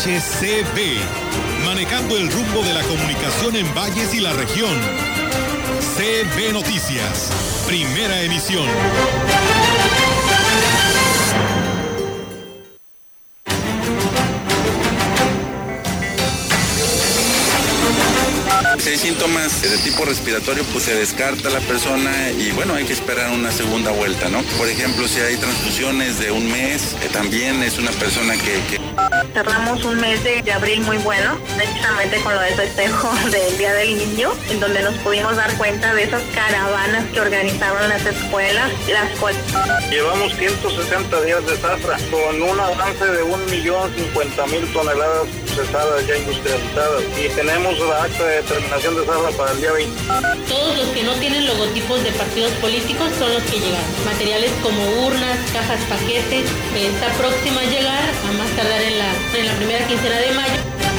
XHCB, manejando el rumbo de la comunicación en valles y la región. CB Noticias, primera emisión. Si hay síntomas de tipo respiratorio, pues se descarta la persona y bueno, hay que esperar una segunda vuelta, ¿no? Por ejemplo, si hay transfusiones de un mes, eh, también es una persona que... Cerramos un mes de, abril muy bueno, precisamente con lo del festejo del Día del Niño, en donde nos pudimos dar cuenta de esas caravanas que organizaban las escuelas, las cuales... Llevamos 160 días de zafra, con un avance de 1.050.000 toneladas procesadas ya industrializadas y tenemos la acta de determinación de zafra para el día 20. Todos los que no tienen logotipos de partidos políticos son los que llegan. Materiales como urnas, cajas, paquetes, está próxima a llegar a más tardar en la, en la primera quincena de mayo.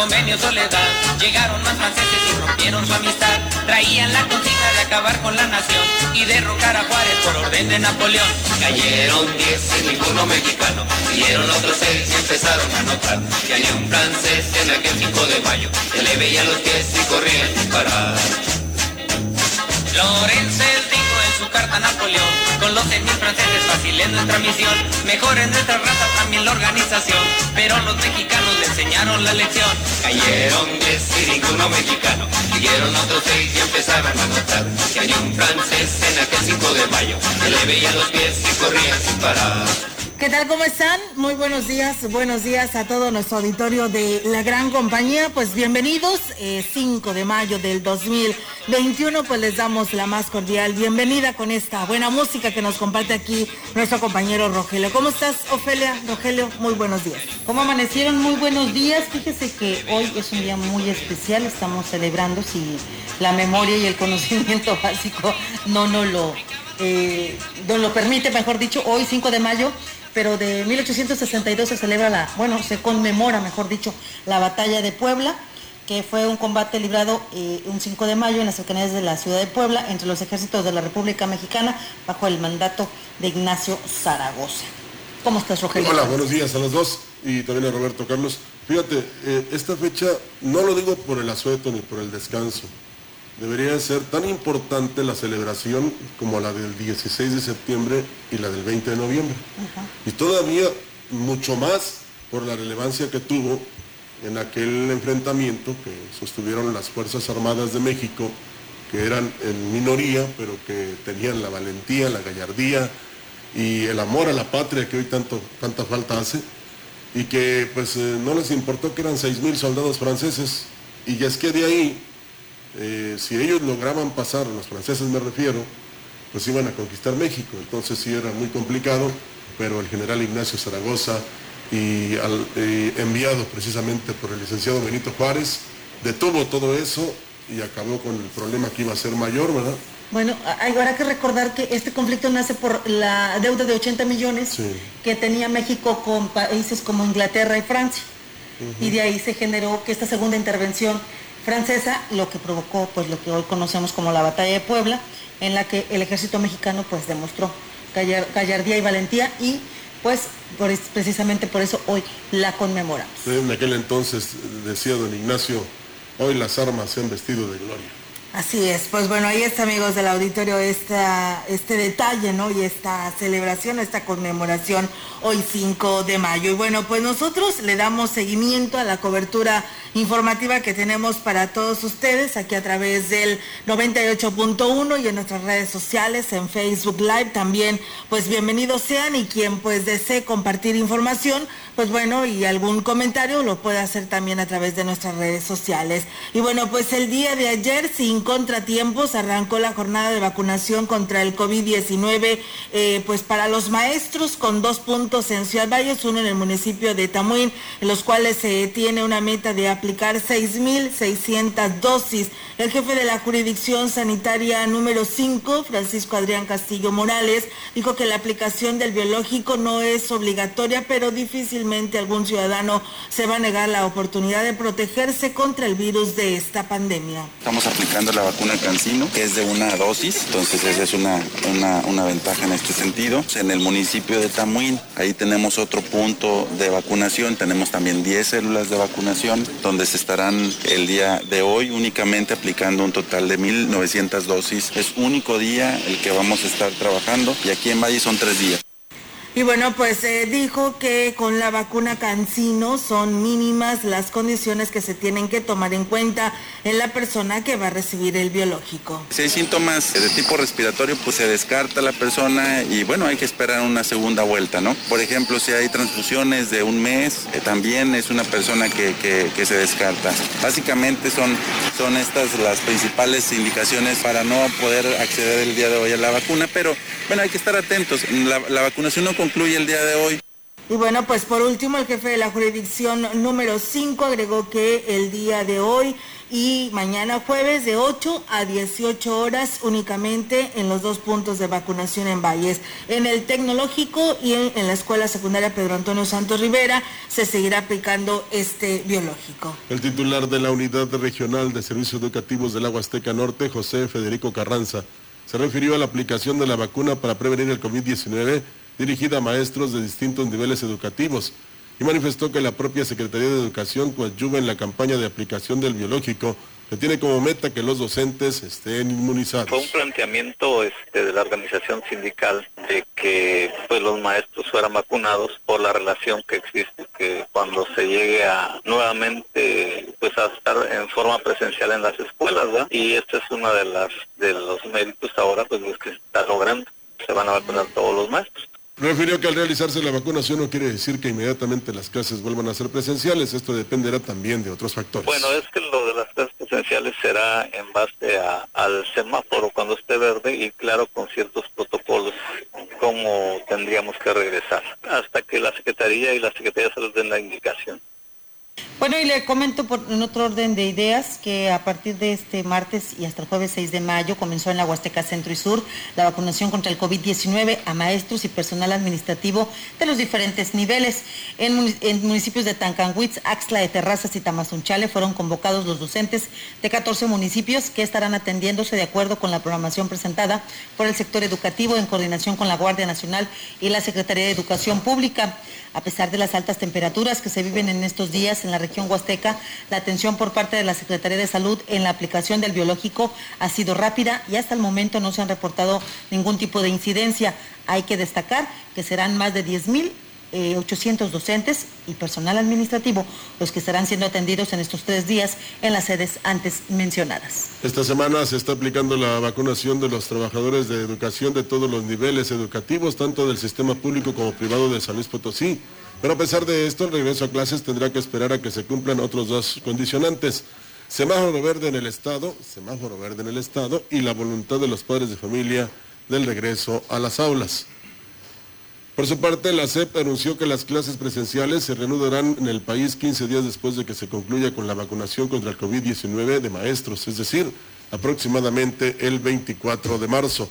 Convenio Soledad, llegaron más franceses y rompieron su amistad. Traían la consigna de acabar con la nación y derrocar a Juárez por orden de Napoleón. Cayeron diez y ninguno mexicano, siguieron otros seis y empezaron a notar que había un francés en aquel 5 de mayo que le veía los pies y corría sin dijo en su carta Napoleón, con los seis mil franceses fácil es nuestra misión, mejor es nuestra raza también la organización, pero los mexicanos le enseñaron la lección. Cayeron diez y ninguno mexicano, siguieron otros seis y empezaron a notar que había un francés en aquel 5 de mayo, que le veía los pies y corría sin parar. ¿Qué tal? ¿Cómo están? Muy buenos días, buenos días a todo nuestro auditorio de la gran compañía. Pues bienvenidos, eh, 5 de mayo del 2021, pues les damos la más cordial bienvenida con esta buena música que nos comparte aquí nuestro compañero Rogelio. ¿Cómo estás, Ofelia? Rogelio, muy buenos días. ¿Cómo amanecieron? Muy buenos días. Fíjese que hoy es un día muy especial. Estamos celebrando si la memoria y el conocimiento básico no nos lo, eh, no lo permite, mejor dicho, hoy 5 de mayo pero de 1862 se celebra la, bueno, se conmemora, mejor dicho, la batalla de Puebla, que fue un combate librado eh, un 5 de mayo en las cercanías de la ciudad de Puebla entre los ejércitos de la República Mexicana bajo el mandato de Ignacio Zaragoza. ¿Cómo estás, Rogelio? Hola, buenos días a los dos y también a Roberto Carlos. Fíjate, eh, esta fecha no lo digo por el asueto ni por el descanso. Debería ser tan importante la celebración como la del 16 de septiembre y la del 20 de noviembre. Y todavía mucho más por la relevancia que tuvo en aquel enfrentamiento que sostuvieron las Fuerzas Armadas de México, que eran en minoría, pero que tenían la valentía, la gallardía y el amor a la patria que hoy tanto, tanta falta hace, y que pues eh, no les importó que eran 6.000 soldados franceses, y ya es que de ahí eh, si ellos lograban pasar, los franceses me refiero, pues iban a conquistar México. Entonces sí era muy complicado, pero el general Ignacio Zaragoza, y al, eh, enviado precisamente por el licenciado Benito Juárez, detuvo todo eso y acabó con el problema que iba a ser mayor, ¿verdad? Bueno, habrá que recordar que este conflicto nace por la deuda de 80 millones Sí. que tenía México con países como Inglaterra y Francia. Y de ahí se generó que esta segunda intervención francesa, lo que provocó pues lo que hoy conocemos como la batalla de Puebla, en la que el ejército mexicano pues demostró gallar- gallardía y valentía y pues por precisamente por eso hoy la conmemoramos. En aquel entonces decía don Ignacio, hoy las armas se han vestido de gloria. Así es, pues bueno, ahí está amigos del auditorio esta, este detalle, ¿no? Y esta celebración, esta conmemoración hoy 5 de mayo. Y bueno, pues nosotros le damos seguimiento a la cobertura informativa que tenemos para todos ustedes aquí a través del 98.1 y en nuestras redes sociales, en Facebook Live también, pues bienvenidos sean y quien pues desee compartir información, pues bueno, y algún comentario lo puede hacer también a través de nuestras redes sociales. Y bueno, pues el día de ayer, sin contratiempos, arrancó la jornada de vacunación contra el COVID-19, eh, pues para los maestros con dos puntos en Ciudad Valles, uno en el municipio de Tamuín, en los cuales se tiene una meta de aplicar 6.600 dosis. El jefe de la jurisdicción sanitaria número 5, Francisco Adrián Castillo Morales, dijo que la aplicación del biológico no es obligatoria, pero difícilmente algún ciudadano se va a negar la oportunidad de protegerse contra el virus de esta pandemia. Estamos aplicando la vacuna Cancino, que es de una dosis, entonces esa es una, una, una ventaja en este sentido. En el municipio de Tamuín, ahí tenemos otro punto de vacunación, tenemos también 10 células de vacunación, donde se estarán el día de hoy únicamente aplicando un total de 1.900 dosis. Es único día el que vamos a estar trabajando y aquí en Valle son tres días. Y bueno, pues eh, dijo que con la vacuna Cancino son mínimas las condiciones que se tienen que tomar en cuenta en la persona que va a recibir el biológico. Si hay síntomas de tipo respiratorio, pues se descarta la persona y bueno, hay que esperar una segunda vuelta, ¿no? Por ejemplo, si hay transfusiones de un mes, eh, también es una persona que, que, se descarta. Básicamente son, son estas las principales indicaciones para no poder acceder el día de hoy a la vacuna, pero bueno, hay que estar atentos. La, la vacunación no concluye el día de hoy. Y bueno, pues por último, el jefe de la jurisdicción número 5 agregó que el día de hoy y mañana jueves de 8 a 18 horas únicamente en los dos puntos de vacunación en Valles. En el tecnológico y en, en, la escuela secundaria Pedro Antonio Santos Rivera se seguirá aplicando este biológico. El titular de la Unidad Regional de Servicios Educativos del Agua Azteca Norte, José Federico Carranza, se refirió a la aplicación de la vacuna para prevenir el COVID-19 dirigida a maestros de distintos niveles educativos y manifestó que la propia Secretaría de Educación coadyuva en la campaña de aplicación del biológico que tiene como meta que los docentes estén inmunizados. Fue un planteamiento este, de la organización sindical de que pues, los maestros fueran vacunados por la relación que existe, que cuando se llegue a nuevamente pues a estar en forma presencial en las escuelas, ¿verdad? y este es uno de las de los méritos ahora pues los que se está logrando, se van a vacunar todos los maestros. Refirió que al realizarse la vacunación no quiere decir que inmediatamente las clases vuelvan a ser presenciales, esto dependerá también de otros factores. Bueno, es que lo de las clases presenciales será en base a, al semáforo cuando esté verde y claro con ciertos protocolos cómo tendríamos que regresar hasta que la Secretaría y la Secretaría de Salud den la indicación. Bueno, y le comento por, en otro orden de ideas que a partir de este martes y hasta el jueves 6 de mayo comenzó en la Huasteca Centro y Sur la vacunación contra el COVID-19 a maestros y personal administrativo de los diferentes niveles. En, municipios de Tancanhuitz, Axla de Terrazas y Tamazunchale fueron convocados los docentes de 14 municipios que estarán atendiéndose de acuerdo con la programación presentada por el sector educativo en coordinación con la Guardia Nacional y la Secretaría de Educación Pública. A pesar de las altas temperaturas que se viven en estos días en la región huasteca, la atención por parte de la Secretaría de Salud en la aplicación del biológico ha sido rápida y hasta el momento no se han reportado ningún tipo de incidencia. Hay que destacar que serán más de 10 mil eh, 800 docentes y personal administrativo los que estarán siendo atendidos en estos tres días en las sedes antes mencionadas. Esta semana se está aplicando la vacunación de los trabajadores de educación de todos los niveles educativos, tanto del sistema público como privado de San Luis Potosí. Pero a pesar de esto, el regreso a clases tendrá que esperar a que se cumplan otros dos condicionantes. Semáforo verde en el Estado, semáforo verde en el Estado y la voluntad de los padres de familia del regreso a las aulas. Por su parte, la CEP anunció que las clases presenciales se reanudarán en el país 15 días después de que se concluya con la vacunación contra el COVID-19 de maestros, es decir, aproximadamente el 24 de marzo.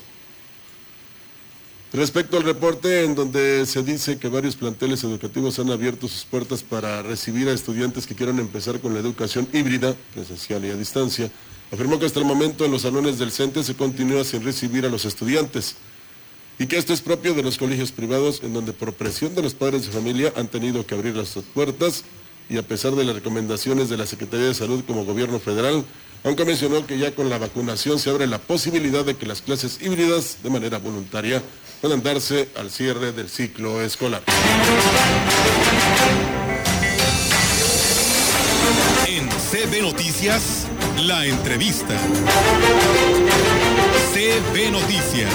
Respecto al reporte en donde se dice que varios planteles educativos han abierto sus puertas para recibir a estudiantes que quieran empezar con la educación híbrida, presencial y a distancia, afirmó que hasta el momento en los salones del CENTE se continúa sin recibir a los estudiantes y que esto es propio de los colegios privados en donde por presión de los padres de familia han tenido que abrir las puertas y a pesar de las recomendaciones de la Secretaría de Salud como gobierno federal, aunque mencionó que ya con la vacunación se abre la posibilidad de que las clases híbridas de manera voluntaria puedan darse al cierre del ciclo escolar. En CB Noticias, la entrevista. CB Noticias.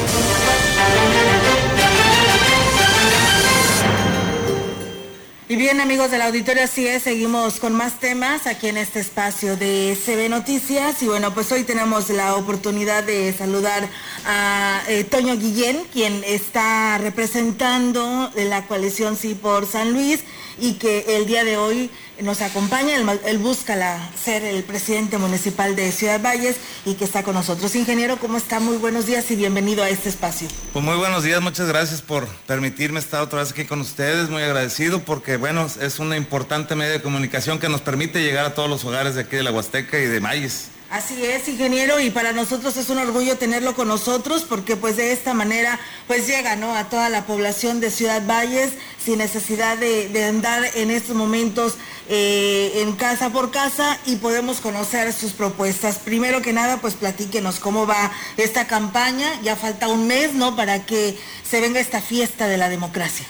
Y bien amigos del auditorio, así es, seguimos con más temas aquí en este espacio de CB Noticias y bueno, pues hoy tenemos la oportunidad de saludar a eh, Toño Guillén, quien está representando la coalición Sí por San Luis y que el día de hoy nos acompaña, él, busca ser el presidente municipal de Ciudad Valles y que está con nosotros. Ingeniero, ¿cómo está? Muy buenos días y bienvenido a este espacio. Pues muy buenos días, muchas gracias por permitirme estar otra vez aquí con ustedes, muy agradecido porque bueno, es una importante medio de comunicación que nos permite llegar a todos los hogares de aquí de la Huasteca y de Valles. Así es, ingeniero, y para nosotros es un orgullo tenerlo con nosotros porque pues de esta manera pues llega ¿no? a toda la población de Ciudad Valles sin necesidad de, andar en estos momentos eh, en casa por casa y podemos conocer sus propuestas. Primero que nada pues platíquenos cómo va esta campaña, ya falta un mes ¿no? para que se venga esta fiesta de la democracia.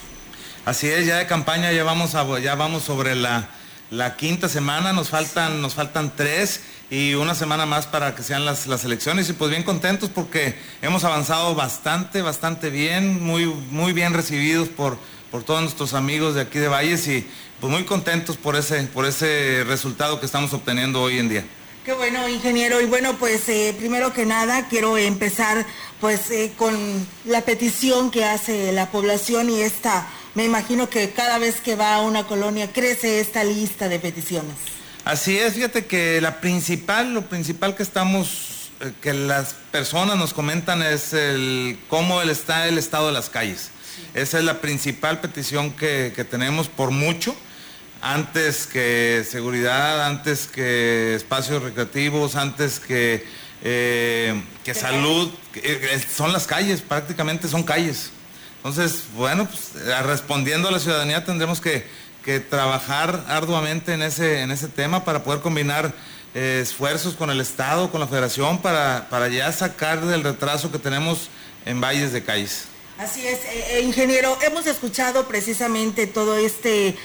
Así es, ya de campaña ya vamos, ya vamos sobre la, la quinta semana, nos faltan, nos faltan tres y una semana más para que sean las, las, elecciones y pues bien contentos porque hemos avanzado bastante, bastante bien, muy, muy bien recibidos por, por todos nuestros amigos de aquí de Valles y pues muy contentos por ese, por ese resultado que estamos obteniendo hoy en día. Qué bueno, ingeniero. Y bueno, pues eh, primero que nada quiero empezar pues eh, con la petición que hace la población y esta, me imagino que cada vez que va a una colonia crece esta lista de peticiones. Así es, fíjate que la principal, lo principal que estamos, eh, que las personas nos comentan es el cómo está el estado de las calles. Esa es la principal petición que, tenemos por mucho antes que seguridad, antes que espacios recreativos, antes que, eh, que salud, eh, son las calles, prácticamente son calles. Entonces, bueno, pues, respondiendo a la ciudadanía tendremos que trabajar arduamente en ese, en ese tema para poder combinar eh, esfuerzos con el Estado, con la Federación, para, para ya sacar del retraso que tenemos en valles de calles. Así es, eh, eh, ingeniero, hemos escuchado precisamente todo este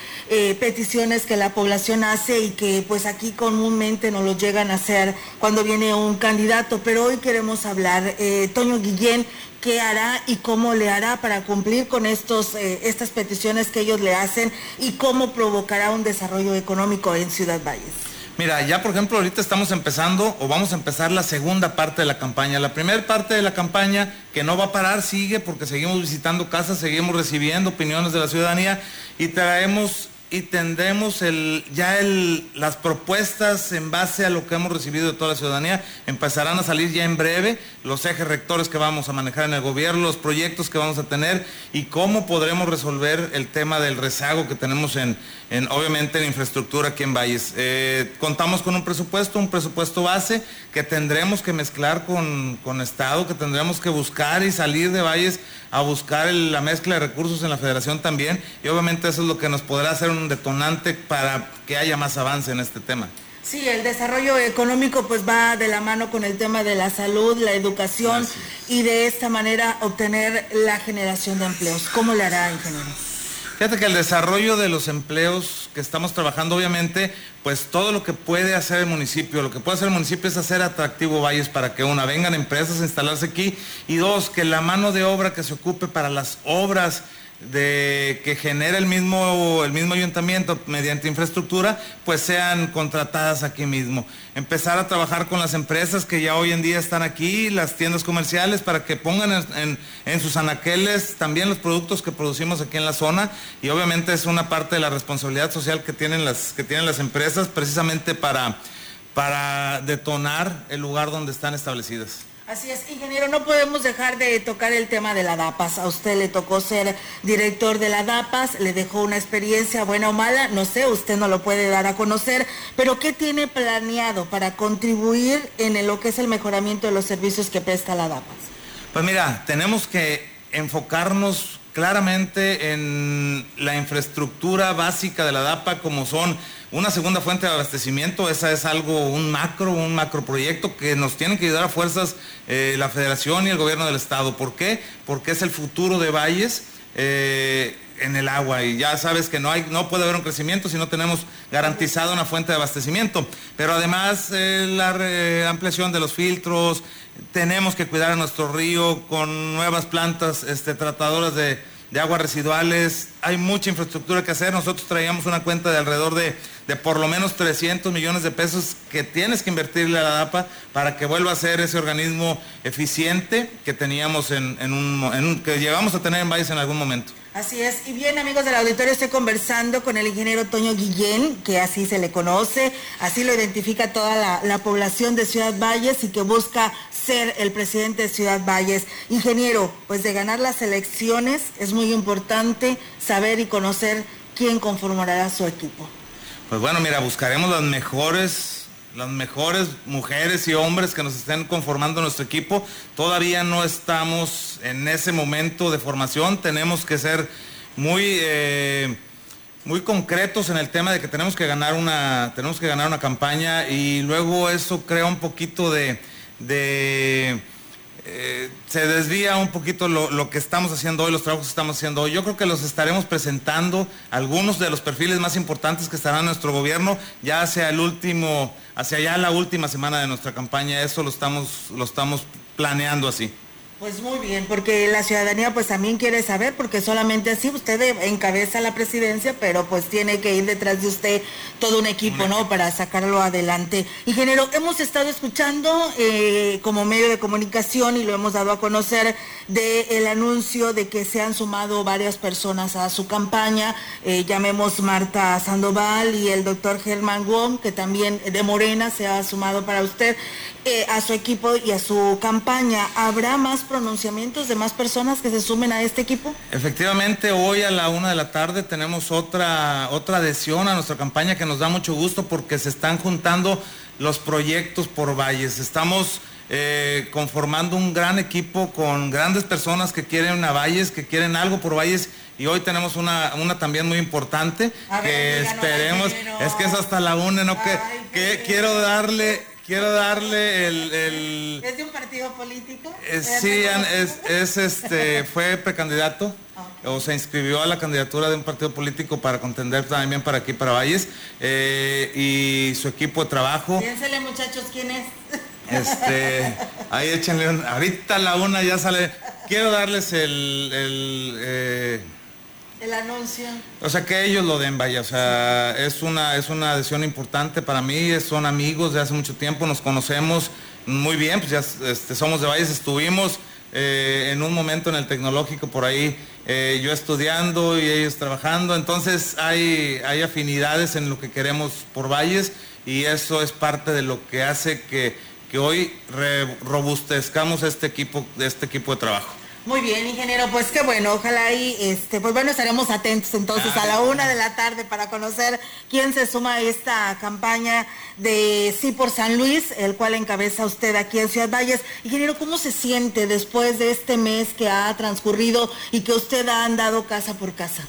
peticiones que la población hace y que pues aquí comúnmente no lo llegan a hacer cuando viene un candidato, pero hoy queremos hablar, Toño Guillén, qué hará y cómo le hará para cumplir con estos, eh, estas peticiones que ellos le hacen y cómo provocará un desarrollo económico en Ciudad Valles. Mira, ya por ejemplo ahorita estamos empezando o vamos a empezar la segunda parte de la campaña. La primera parte de la campaña que no va a parar sigue porque seguimos visitando casas, seguimos recibiendo opiniones de la ciudadanía y traemos y tendremos el, ya el, las propuestas en base a lo que hemos recibido de toda la ciudadanía. Empezarán a salir ya en breve los ejes rectores que vamos a manejar en el gobierno, los proyectos que vamos a tener y cómo podremos resolver el tema del rezago que tenemos en, en obviamente en infraestructura aquí en Valles. Eh, contamos con un presupuesto, un presupuesto base que tendremos que mezclar con, con Estado, que tendremos que buscar y salir de Valles a buscar la mezcla de recursos en la federación también y obviamente eso es lo que nos podrá hacer un detonante para que haya más avance en este tema. Sí, el desarrollo económico pues va de la mano con el tema de la salud, la educación y de esta manera obtener la generación de empleos. ¿Cómo le hará, ingeniero? Fíjate que el desarrollo de los empleos que estamos trabajando, obviamente, pues todo lo que puede hacer el municipio, lo que puede hacer el municipio es hacer atractivo Valles para que una, vengan empresas a instalarse aquí y dos, que la mano de obra que se ocupe para las obras de que genera el mismo, el mismo ayuntamiento mediante infraestructura, pues sean contratadas aquí mismo. Empezar a trabajar con las empresas que ya hoy en día están aquí, las tiendas comerciales, para que pongan en, sus anaqueles también los productos que producimos aquí en la zona y obviamente es una parte de la responsabilidad social que tienen las, que tienen las empresas precisamente para, para detonar el lugar donde están establecidas. Así es, ingeniero, no podemos dejar de tocar el tema de la DAPAS. A usted le tocó ser director de la DAPAS, le dejó una experiencia buena o mala, no sé, usted no lo puede dar a conocer, pero ¿qué tiene planeado para contribuir en lo que es el mejoramiento de los servicios que presta la DAPAS? Pues mira, tenemos que enfocarnos claramente en la infraestructura básica de la DAPA como son una segunda fuente de abastecimiento, esa es algo, un macro, un macro proyecto que nos tienen que ayudar a fuerzas eh, la federación y el gobierno del estado. ¿Por qué? Porque es el futuro de Valles. Eh, en el agua y ya sabes que no hay no puede haber un crecimiento si no tenemos garantizado una fuente de abastecimiento pero además eh, la ampliación de los filtros tenemos que cuidar a nuestro río con nuevas plantas este, tratadoras de, de aguas residuales hay mucha infraestructura que hacer nosotros traíamos una cuenta de alrededor de, de por lo menos 300 millones de pesos que tienes que invertirle a la DAPA para que vuelva a ser ese organismo eficiente que teníamos en, un, en un- que llegamos a tener en Valles en algún momento Así es. Y bien, amigos del auditorio, estoy conversando con el ingeniero Toño Guillén, que así se le conoce, así lo identifica toda la, la población de Ciudad Valles y que busca ser el presidente de Ciudad Valles. Ingeniero, pues de ganar las elecciones es muy importante saber y conocer quién conformará su equipo. Pues bueno, mira, buscaremos las mejores, las mejores mujeres y hombres que nos estén conformando nuestro equipo. Todavía no estamos en ese momento de formación. Tenemos que ser muy, eh, muy concretos en el tema de que tenemos que ganar una, tenemos que ganar una campaña y luego eso crea un poquito de, de eh, se desvía un poquito lo, lo que estamos haciendo hoy, los trabajos que estamos haciendo hoy. Yo creo que los estaremos presentando, algunos de los perfiles más importantes que estará en nuestro gobierno, ya hacia el último, hacia ya la última semana de nuestra campaña. Eso lo estamos, lo estamos planeando así. Pues muy bien, porque la ciudadanía pues también quiere saber, porque solamente así usted encabeza la presidencia, pero pues tiene que ir detrás de usted todo un equipo, ¿no? Para sacarlo adelante. Ingeniero, hemos estado escuchando eh, como medio de comunicación y lo hemos dado a conocer del el anuncio de que se han sumado varias personas a su campaña, eh, llamemos Marta Sandoval y el doctor Germán Wong, que también de Morena se ha sumado para usted, eh, a su equipo y a su campaña. ¿Habrá más pronunciamientos de más personas que se sumen a este equipo? Efectivamente, hoy a la una de la tarde tenemos otra, otra adhesión a nuestra campaña que nos da mucho gusto porque se están juntando los proyectos por valles. Estamos eh, conformando un gran equipo con grandes personas que quieren a valles, que quieren algo por valles. Y hoy tenemos una, una también muy importante A que ver, esperemos, es que es hasta la una, ¿no? Que, que quiero darle, quiero darle el- el, ¿Es de un partido político? eh, sí, es, es, este, fue precandidato o se inscribió a la candidatura de un partido político para contender también para aquí, para Valles, eh, y su equipo de trabajo. Piénsele muchachos quién es. Este, ahí échenle un, ahorita a la una ya sale. Quiero darles el, el, eh, El anuncio. o sea, que ellos lo den, vaya, o sea, es una, es una adhesión importante para mí, son amigos de hace mucho tiempo, nos conocemos muy bien, pues ya este, somos de Valles, estuvimos eh, en un momento en el tecnológico por ahí, eh, yo estudiando y ellos trabajando, entonces hay, hay afinidades en lo que queremos por Valles y eso es parte de lo que hace que, que hoy robustezcamos este equipo, este equipo de trabajo. Muy bien, ingeniero, pues qué bueno, ojalá y este, pues bueno, estaremos atentos entonces a la una de la tarde para conocer quién se suma a esta campaña de Sí por San Luis, el cual encabeza usted aquí en Ciudad Valles. Ingeniero, ¿cómo se siente después de este mes que ha transcurrido y que usted ha andado casa por casa?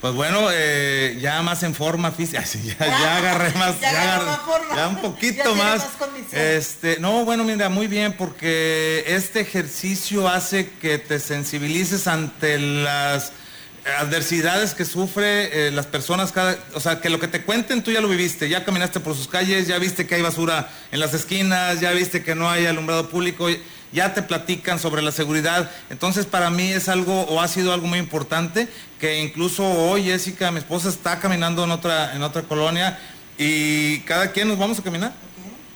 Pues bueno, eh, ya más en forma física, ya, ya agarré más, Ya agarré- más forma. ya un poquito más. este, no, bueno, mira, muy bien, porque este ejercicio hace que te sensibilices ante las adversidades que sufre eh, las personas cada, o sea, que lo que te cuenten tú ya lo viviste, ya caminaste por sus calles, ya viste que hay basura en las esquinas, ya viste que no hay alumbrado público, ya te platican sobre la seguridad. Entonces, para mí es algo o ha sido algo muy importante que incluso hoy Jessica, mi esposa está caminando en otra en otra colonia y cada quien nos vamos a caminar.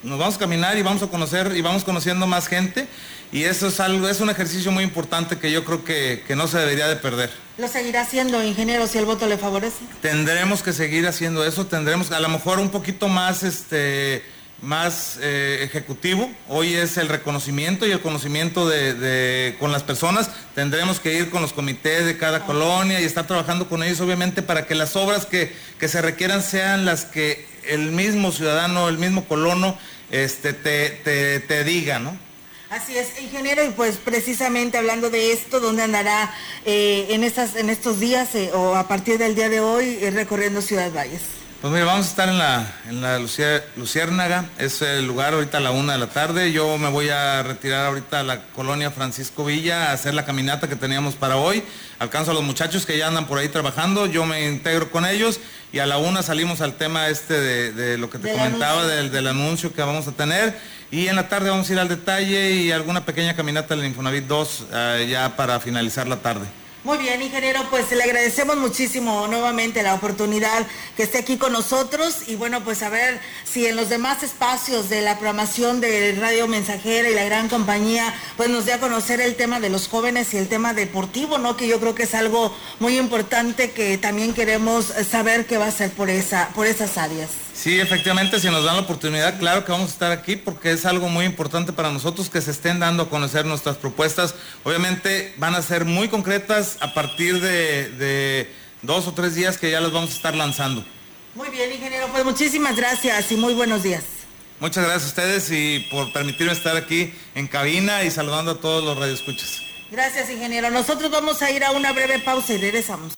Nos vamos a caminar y vamos a conocer y vamos conociendo más gente y eso es algo es un ejercicio muy importante que yo creo que, que no se debería de perder. Lo seguirá haciendo, ingeniero, si el voto le favorece. Tendremos que seguir haciendo eso, tendremos a lo mejor un poquito más este más eh, ejecutivo. Hoy es el reconocimiento y el conocimiento de, con las personas. Tendremos que ir con los comités de cada colonia y estar trabajando con ellos, obviamente, para que las obras que, que se requieran sean las que el mismo ciudadano, el mismo colono, este, te, te, diga, ¿no? Así es, ingeniero, y pues precisamente hablando de esto, ¿dónde andará eh, en, estas, en estos días eh, o a partir del día de hoy recorriendo Ciudad Valles? Pues mira, vamos a estar en la, en la Luciérnaga, es el lugar ahorita a la una de la tarde. Yo me voy a retirar ahorita a la colonia Francisco Villa a hacer la caminata que teníamos para hoy. Alcanzo a los muchachos que ya andan por ahí trabajando, yo me integro con ellos y a la una salimos al tema este de, lo que te comentaba Del, del, anuncio que vamos a tener. Y en la tarde vamos a ir al detalle y alguna pequeña caminata en el Infonavit 2 eh, ya para finalizar la tarde. Muy bien, ingeniero, pues le agradecemos muchísimo nuevamente la oportunidad que esté aquí con nosotros y bueno, pues a ver si en los demás espacios de la programación de Radio Mensajera y la gran compañía, pues nos dé a conocer el tema de los jóvenes y el tema deportivo, ¿no? Que yo creo que es algo muy importante que también queremos saber qué va a ser por esa, por esas áreas. Sí, efectivamente, si nos dan la oportunidad, claro que vamos a estar aquí porque es algo muy importante para nosotros que se estén dando a conocer nuestras propuestas. Obviamente van a ser muy concretas a partir de, dos o tres días que ya las vamos a estar lanzando. Muy bien, ingeniero, pues muchísimas gracias y muy buenos días. Muchas gracias a ustedes y por permitirme estar aquí en cabina y saludando a todos los radioescuchas. Gracias, ingeniero. Nosotros vamos a ir a una breve pausa y regresamos.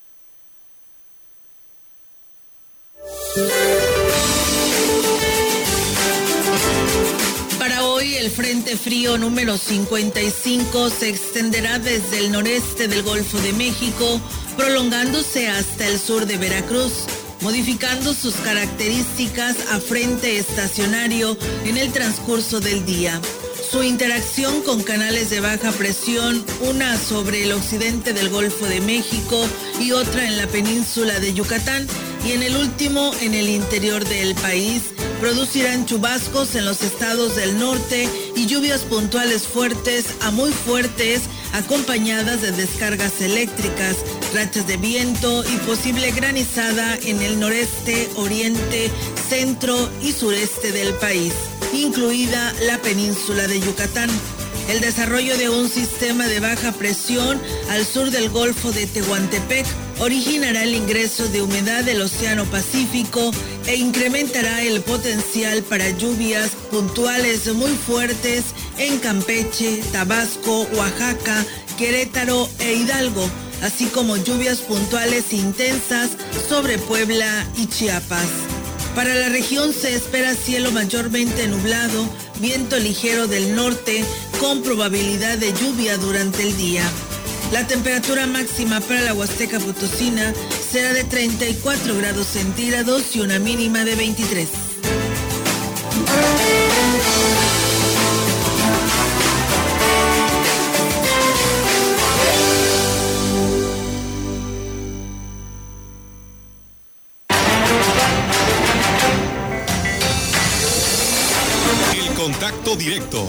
El Frente Frío número 55 se extenderá desde el noreste del Golfo de México, prolongándose hasta el sur de Veracruz, modificando sus características a frente estacionario en el transcurso del día. Su interacción con canales de baja presión, una sobre el occidente del Golfo de México y otra en la península de Yucatán, y en el último en el interior del país, producirán chubascos en los estados del norte y lluvias puntuales fuertes a muy fuertes acompañadas de descargas eléctricas, rachas de viento y posible granizada en el noreste, oriente, centro y sureste del país, incluida la península de Yucatán. El desarrollo de un sistema de baja presión al sur del Golfo de Tehuantepec originará el ingreso de humedad del Océano Pacífico e incrementará el potencial para lluvias puntuales muy fuertes en Campeche, Tabasco, Oaxaca, Querétaro e Hidalgo, así como lluvias puntuales intensas sobre Puebla y Chiapas. Para la región se espera cielo mayormente nublado, viento ligero del norte con probabilidad de lluvia durante el día. La temperatura máxima para la Huasteca Potosina será de 34 grados centígrados y una mínima de 23. Contacto directo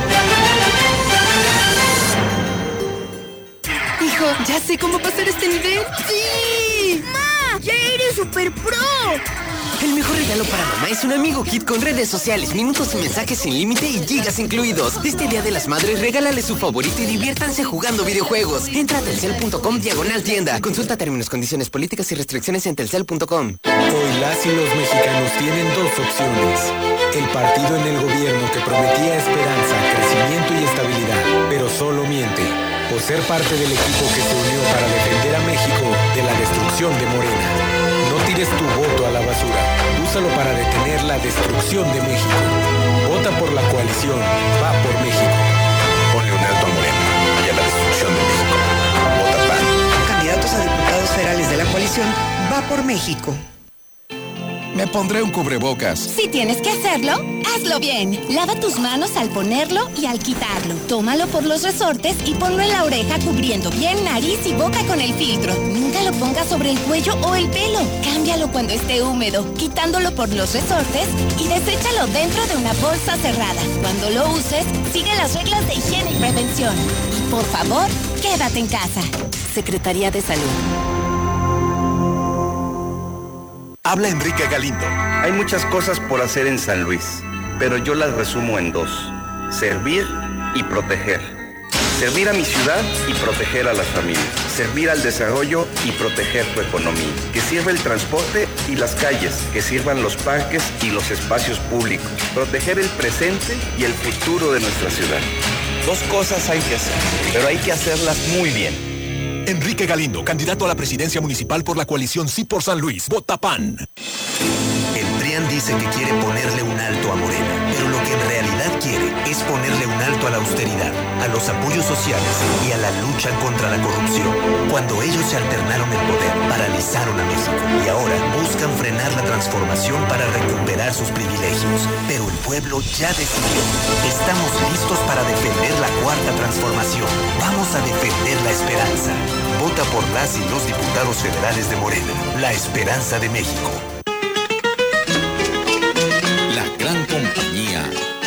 ¿ya sé cómo pasar este nivel? ¡Sí! ¡Ma! ¡Ya eres super pro! El mejor regalo para mamá es un amigo kit con redes sociales, minutos y mensajes sin límite y gigas incluidos. Este Día de las Madres, regálale su favorito y diviértanse jugando videojuegos. Entra a telcel.com diagonal tienda. Consulta términos, condiciones políticas y restricciones en telcel.com. Hoy las y los mexicanos tienen dos opciones. El partido en el gobierno que prometía esperanza, crecimiento y estabilidad, pero solo miente por ser parte del equipo que se unió para defender a México de la destrucción de Morena. No tires tu voto a la basura. Úsalo para detener la destrucción de México. Vota por la coalición. Va por México. Ponle un alto a Morena y a la destrucción de México. Vota PAN. Candidatos a diputados federales de la coalición. Va por México. Me pondré un cubrebocas. Si tienes que hacerlo, hazlo bien. Lava tus manos al ponerlo y al quitarlo. Tómalo por los resortes y ponlo en la oreja cubriendo bien nariz y boca con el filtro. Nunca lo pongas sobre el cuello o el pelo. Cámbialo cuando esté húmedo, quitándolo por los resortes y deséchalo dentro de una bolsa cerrada. Cuando lo uses, sigue las reglas de higiene y prevención. Y por favor, quédate en casa. Secretaría de Salud. Habla Enrique Galindo. Hay muchas cosas por hacer en San Luis, pero yo las resumo en dos. servir y proteger. Servir a mi ciudad y proteger a las familias. Servir al desarrollo y proteger tu economía. Que sirva el transporte y las calles. Que sirvan los parques y los espacios públicos. Proteger el presente y el futuro de nuestra ciudad. Dos cosas hay que hacer, pero hay que hacerlas muy bien. Enrique Galindo, candidato a la presidencia municipal por la coalición Sí por San Luis. Vota PAN. Dice que quiere ponerle un alto a Morena, pero lo que en realidad quiere es ponerle un alto a la austeridad, a los apoyos sociales y a la lucha contra la corrupción. Cuando ellos se alternaron el poder, paralizaron a México y ahora buscan frenar la transformación para recuperar sus privilegios. Pero el pueblo ya decidió. Estamos listos para defender la cuarta transformación. Vamos a defender la esperanza. Vota por las y los diputados federales de Morena. La esperanza de México.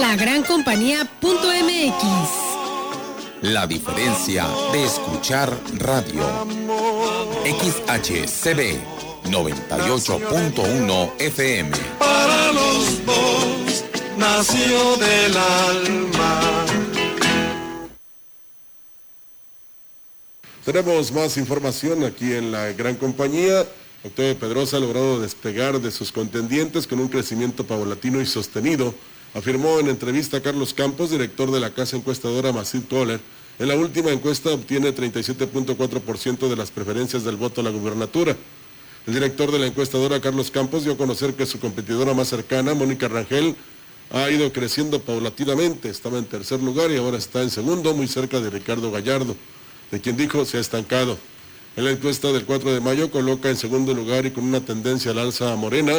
La gran compañía.mx. la diferencia de escuchar radio. XHCB 98.1 FM. Para los dos nació del alma. Tenemos más información aquí en la gran compañía. Octavio Pedrosa ha logrado despegar de sus contendientes con un crecimiento paulatino y sostenido, afirmó en entrevista Carlos Campos, director de la casa encuestadora Massive Kohler. En la última encuesta obtiene 37.4% de las preferencias del voto a la gubernatura. El director de la encuestadora, Carlos Campos, dio a conocer que su competidora más cercana, Mónica Rangel, ha ido creciendo paulatinamente. Estaba en tercer lugar y ahora está en segundo, muy cerca de Ricardo Gallardo, de quien dijo se ha estancado. En la encuesta del 4 de mayo coloca en segundo lugar y con una tendencia al alza a Morena,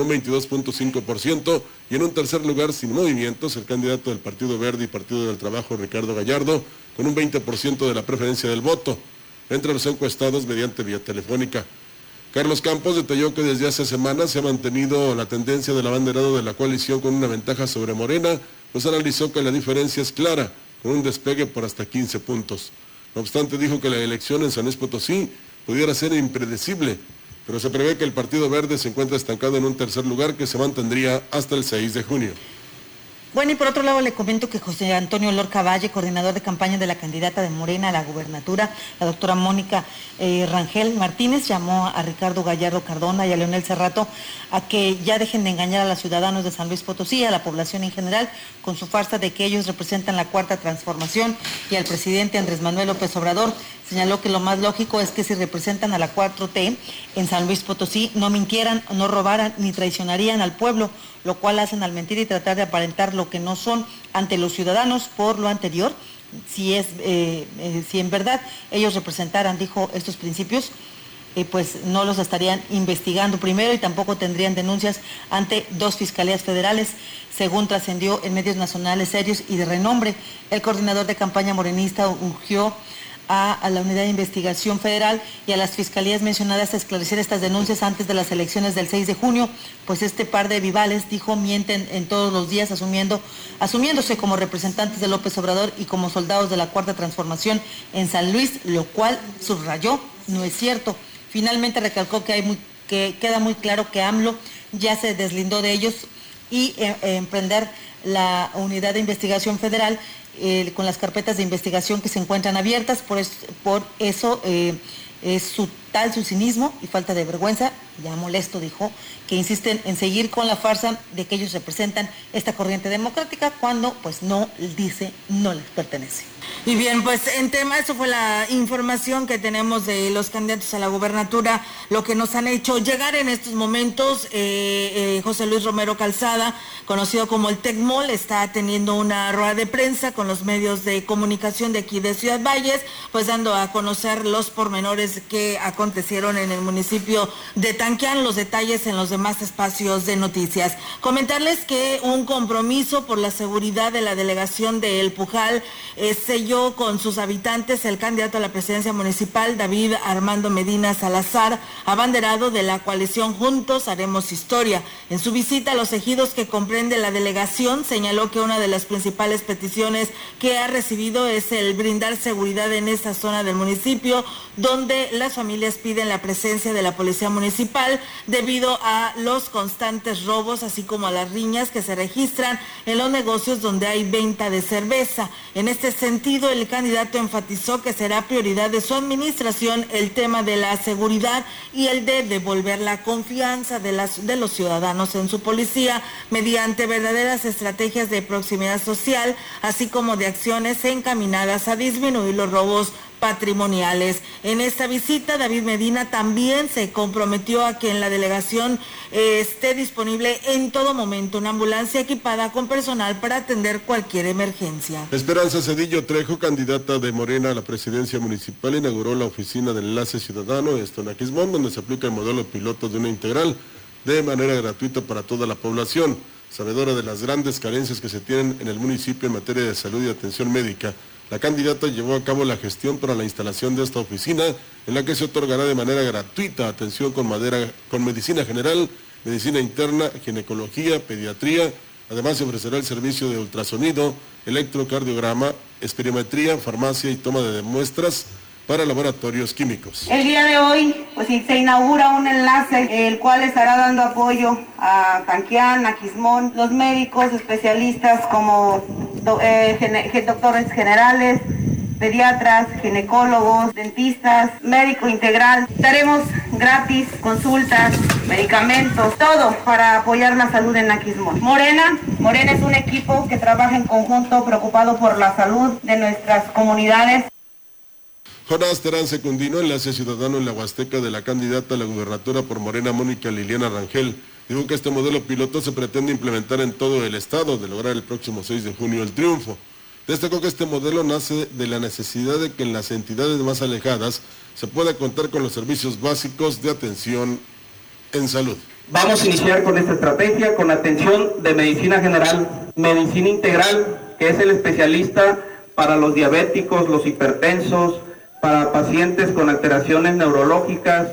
un 22.5%, y en un tercer lugar sin movimientos el candidato del Partido Verde y Partido del Trabajo, Ricardo Gallardo, con un 20% de la preferencia del voto, entre los encuestados mediante vía telefónica. Carlos Campos detalló que desde hace semanas se ha mantenido la tendencia del abanderado de la coalición con una ventaja sobre Morena, pues analizó que la diferencia es clara, con un despegue por hasta 15 puntos. No obstante, dijo que la elección en San Luis Potosí pudiera ser impredecible, pero se prevé que el Partido Verde se encuentra estancado en un tercer lugar que se mantendría hasta el 6 de junio. Bueno, y por otro lado le comento que José Antonio Lorca Valle, coordinador de campaña de la candidata de Morena a la gubernatura, la doctora Mónica eh, Rangel Martínez, llamó a Ricardo Gallardo Cardona y a Leonel Cerrato a que ya dejen de engañar a los ciudadanos de San Luis Potosí, a la población en general, con su farsa de que ellos representan la cuarta transformación. Y al presidente Andrés Manuel López Obrador señaló que lo más lógico es que si representan a la 4T en San Luis Potosí, no mintieran, no robaran ni traicionarían al pueblo, lo cual hacen al mentir y tratar de aparentar lo que no son ante los ciudadanos por lo anterior. Si, es, eh, eh, si en verdad ellos representaran, dijo, estos principios, eh, pues no los estarían investigando primero y tampoco tendrían denuncias ante dos fiscalías federales, según trascendió en medios nacionales serios y de renombre. El coordinador de campaña morenista urgió a, la Unidad de Investigación Federal y a las fiscalías mencionadas a esclarecer estas denuncias antes de las elecciones del 6 de junio, pues este par de vivales, dijo, mienten en todos los días asumiendo, asumiéndose como representantes de López Obrador y como soldados de la Cuarta Transformación en San Luis, lo cual subrayó, no es cierto. Finalmente recalcó que, hay muy, que queda muy claro que AMLO ya se deslindó de ellos y eh, emprender la Unidad de Investigación Federal con las carpetas de investigación que se encuentran abiertas, por, por eso eh, es su tal su cinismo y falta de vergüenza, ya molesto dijo, que insisten en seguir con la farsa de que ellos representan esta corriente democrática cuando pues no dice, no les pertenece. Y bien, pues en tema, eso fue la información que tenemos de los candidatos a la gubernatura, lo que nos han hecho llegar en estos momentos. Eh, eh, José Luis Romero Calzada, conocido como el Tecmol, está teniendo una rueda de prensa con los medios de comunicación de aquí de Ciudad Valles, pues dando a conocer los pormenores que acontecen acontecieron en el municipio de Tanquián. Los detalles en los demás espacios de noticias. Comentarles que un compromiso por la seguridad de la delegación de El Pujal eh, selló con sus habitantes el candidato a la presidencia municipal, David Armando Medina Salazar, abanderado de la coalición Juntos Haremos Historia. En su visita a los ejidos que comprende la delegación, señaló que una de las principales peticiones que ha recibido es el brindar seguridad en esta zona del municipio, donde las familias piden la presencia de la policía municipal debido a los constantes robos, así como a las riñas que se registran en los negocios donde hay venta de cerveza. En este sentido, el candidato enfatizó que será prioridad de su administración el tema de la seguridad y el de devolver la confianza de, las, de los ciudadanos en su policía mediante verdaderas estrategias de proximidad social, así como de acciones encaminadas a disminuir los robos patrimoniales. En esta visita, David Medina también se comprometió a que en la delegación eh, esté disponible en todo momento una ambulancia equipada con personal para atender cualquier emergencia. Esperanza Cedillo Trejo, candidata de Morena a la presidencia municipal, inauguró la oficina del Enlace Ciudadano en Aquismón, donde se aplica el modelo piloto de una integral de manera gratuita para toda la población. Sabedora de las grandes carencias que se tienen en el municipio en materia de salud y atención médica, la candidata llevó a cabo la gestión para la instalación de esta oficina, en la que se otorgará de manera gratuita atención con, madera, con medicina general, medicina interna, ginecología, pediatría. Además se ofrecerá el servicio de ultrasonido, electrocardiograma, espirometría, farmacia y toma de muestras para laboratorios químicos. El día de hoy pues, se inaugura un enlace el cual estará dando apoyo a Tanquián, a Quismón, los médicos especialistas como eh, doctores generales, pediatras, ginecólogos, dentistas, médico integral. Daremos gratis consultas, medicamentos, todo para apoyar la salud en Aquismón. Morena, Morena es un equipo que trabaja en conjunto preocupado por la salud de nuestras comunidades. Jonás Terán Secundino, enlace ciudadano en la Huasteca de la candidata a la gubernatura por Morena Mónica Liliana Rangel, dijo que este modelo piloto se pretende implementar en todo el estado de lograr el próximo 6 de junio el triunfo. Destacó que este modelo nace de la necesidad de que en las entidades más alejadas se pueda contar con los servicios básicos de atención en salud. Vamos a iniciar con esta estrategia con atención de medicina general, medicina integral, que es el especialista para los diabéticos, los hipertensos, para pacientes con alteraciones neurológicas,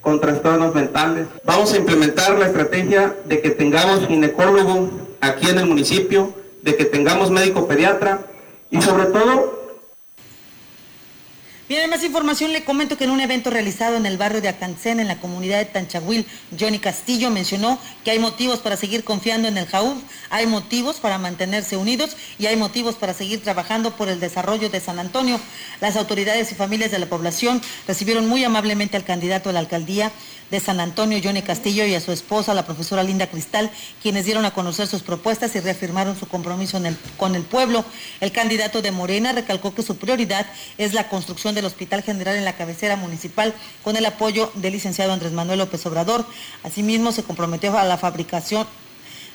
con trastornos mentales. Vamos a implementar la estrategia de que tengamos ginecólogo aquí en el municipio, de que tengamos médico pediatra y sobre todo Bien, más información le comento que en un evento realizado en el barrio de Acancén, en la comunidad de Tanchahuil, Johnny Castillo mencionó que hay motivos para seguir confiando en el JAUB, hay motivos para mantenerse unidos y hay motivos para seguir trabajando por el desarrollo de San Antonio. Las autoridades y familias de la población recibieron muy amablemente al candidato a la alcaldía de San Antonio, Johnny Castillo, y a su esposa, la profesora Linda Cristal, quienes dieron a conocer sus propuestas y reafirmaron su compromiso con el pueblo. El candidato de Morena recalcó que su prioridad es la construcción del Hospital General en la cabecera municipal con el apoyo del licenciado Andrés Manuel López Obrador. Asimismo, se comprometió a la fabricación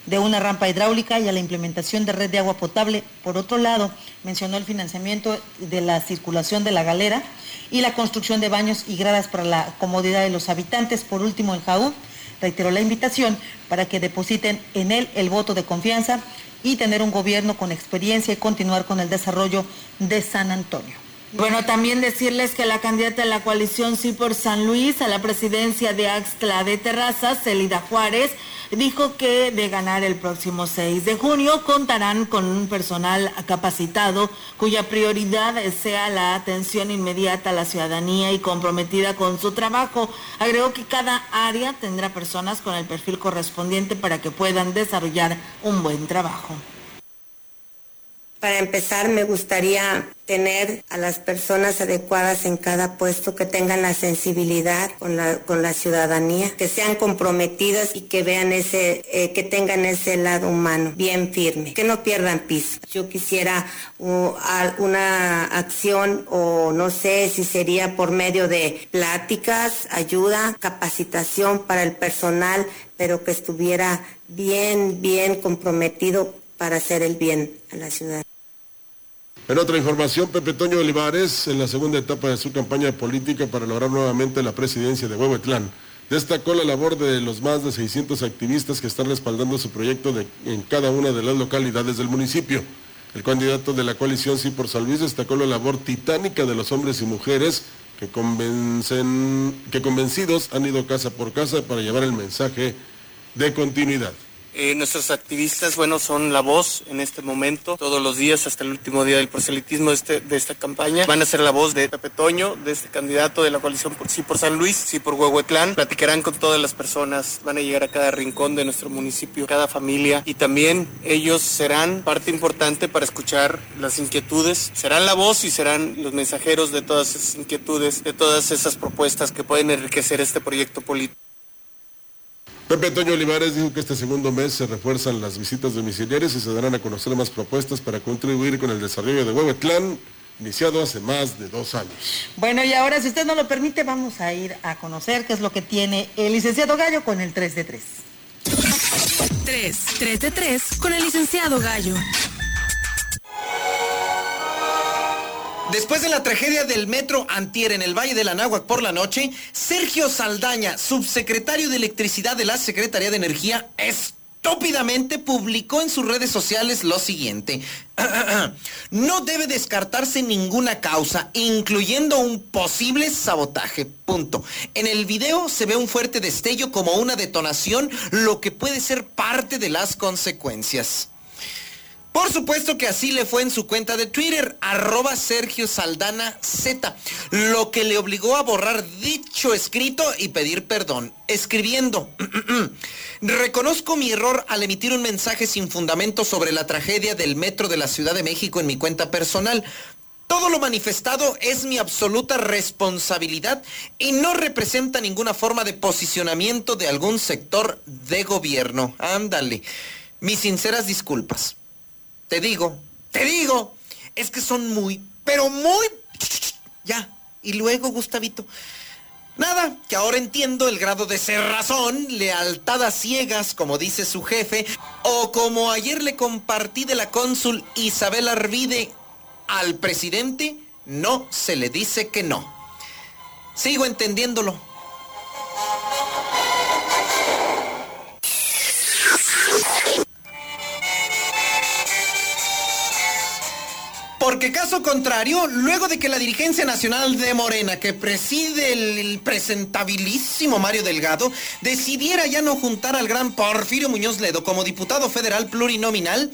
de una rampa hidráulica y a la implementación de red de agua potable. Por otro lado, mencionó el financiamiento de la circulación de la galera y la construcción de baños y gradas para la comodidad de los habitantes. Por último, el JAU reiteró la invitación para que depositen en él el voto de confianza y tener un gobierno con experiencia y continuar con el desarrollo de San Antonio. Bueno, también decirles que la candidata de la coalición Sí por San Luis a la presidencia de Axtla de Terrazas, Celida Juárez, dijo que de ganar el próximo 6 de junio contarán con un personal capacitado cuya prioridad sea la atención inmediata a la ciudadanía y comprometida con su trabajo. Agregó que cada área tendrá personas con el perfil correspondiente para que puedan desarrollar un buen trabajo. Para empezar, me gustaría tener a las personas adecuadas en cada puesto, que tengan la sensibilidad con la, con la ciudadanía, que sean comprometidas y que vean ese, eh, que tengan ese lado humano bien firme, que no pierdan piso. Yo quisiera una acción o no sé si sería por medio de pláticas, ayuda, capacitación para el personal, pero que estuviera bien, bien comprometido para hacer el bien a la ciudad. En otra información, Pepe Toño Olivares, en la segunda etapa de su campaña política para lograr nuevamente la presidencia de Huehuetlán, destacó la labor de los más de 600 activistas que están respaldando su proyecto en cada una de las localidades del municipio. El candidato de la coalición Sí por San Luis destacó la labor titánica de los hombres y mujeres que, convencen, que convencidos han ido casa por casa para llevar el mensaje de continuidad. Eh, nuestros activistas, bueno, son la voz en este momento, todos los días hasta el último día del proselitismo de, este- esta campaña. Van a ser la voz de Pepe Toño, de este candidato de la coalición Sí por San Luis, Sí por Huehuetlán. Platicarán con todas las personas, van a llegar a cada rincón de nuestro municipio, cada familia y también ellos serán parte importante para escuchar las inquietudes. Serán la voz y serán los mensajeros de todas esas inquietudes, de todas esas propuestas que pueden enriquecer este proyecto político. Pepe Toño Olivares dijo que este segundo mes se refuerzan las visitas domiciliarias y se darán a conocer más propuestas para contribuir con el desarrollo de Huehuetlán, iniciado hace más de dos años. Bueno, y ahora, si usted no lo permite, vamos a ir a conocer qué es lo que tiene el licenciado Gallo con el 3 de 3. 3, 3 de 3 con el licenciado Gallo. Después de la tragedia del metro Antier en el Valle de la Náhuac por la noche, Sergio Saldaña, subsecretario de Electricidad de la Secretaría de Energía, estúpidamente publicó en sus redes sociales lo siguiente. No debe descartarse ninguna causa, incluyendo un posible sabotaje. Punto. En el video se ve un fuerte destello como una detonación, lo que puede ser parte de las consecuencias. Por supuesto que así le fue en su cuenta de Twitter, arroba Sergio Saldana Z, lo que le obligó a borrar dicho escrito y pedir perdón, escribiendo, reconozco mi error al emitir un mensaje sin fundamento sobre la tragedia del metro de la Ciudad de México en mi cuenta personal. Todo lo manifestado es mi absoluta responsabilidad y no representa ninguna forma de posicionamiento de algún sector de gobierno. Ándale. Mis sinceras disculpas. Te digo, te digo, es que son muy, pero muy... Ya. Y luego, Gustavito. Nada, que ahora entiendo el grado de cerrazón, lealtad a ciegas, como dice su jefe, o como ayer le compartí de la cónsul Isabel Arvide, al presidente no se le dice que no. Sigo entendiéndolo. Porque caso contrario, luego de que la dirigencia nacional de Morena, que preside el, presentabilísimo Mario Delgado, decidiera ya no juntar al gran Porfirio Muñoz Ledo como diputado federal plurinominal,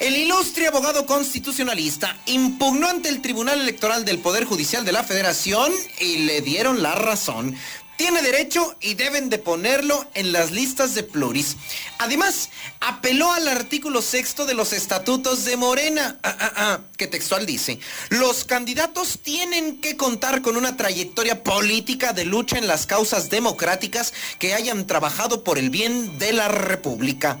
el ilustre abogado constitucionalista impugnó ante el Tribunal Electoral del Poder Judicial de la Federación y le dieron la razón. Tiene derecho y deben de ponerlo en las listas de pluris. Además, apeló al artículo sexto de los estatutos de Morena, ah, ah, ah, que textual dice, los candidatos tienen que contar con una trayectoria política de lucha en las causas democráticas que hayan trabajado por el bien de la República.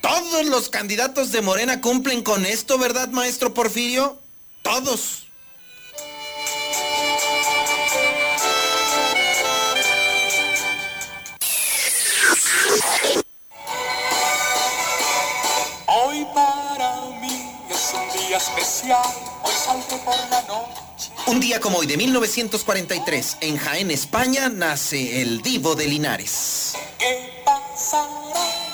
Todos los candidatos de Morena cumplen con esto, ¿verdad, maestro Porfirio? Todos. Día especial, hoy salgo por la noche. Un día como hoy de 1943, en Jaén, España, nace el Divo de Linares. ¿Qué pasará?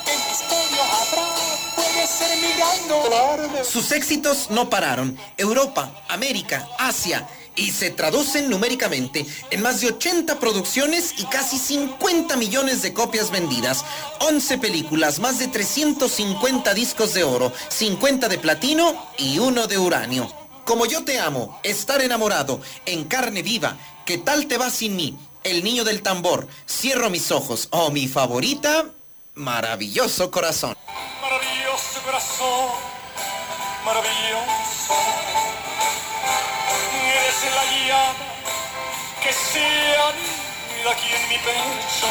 ¿Qué misterio habrá? Puede ser mirando. Sus éxitos no pararon. Europa, América, Asia. Y se traducen numéricamente en más de 80 producciones y casi 50 millones de copias vendidas. 11 películas, más de 350 discos de oro, 50 de platino y uno de uranio. Como yo te amo, estar enamorado, en carne viva, ¿qué tal te va sin mí? El niño del tambor, cierro mis ojos, o mi favorita, maravilloso corazón. Maravilloso corazón, maravilloso. La llama que se anida aquí en mi pecho.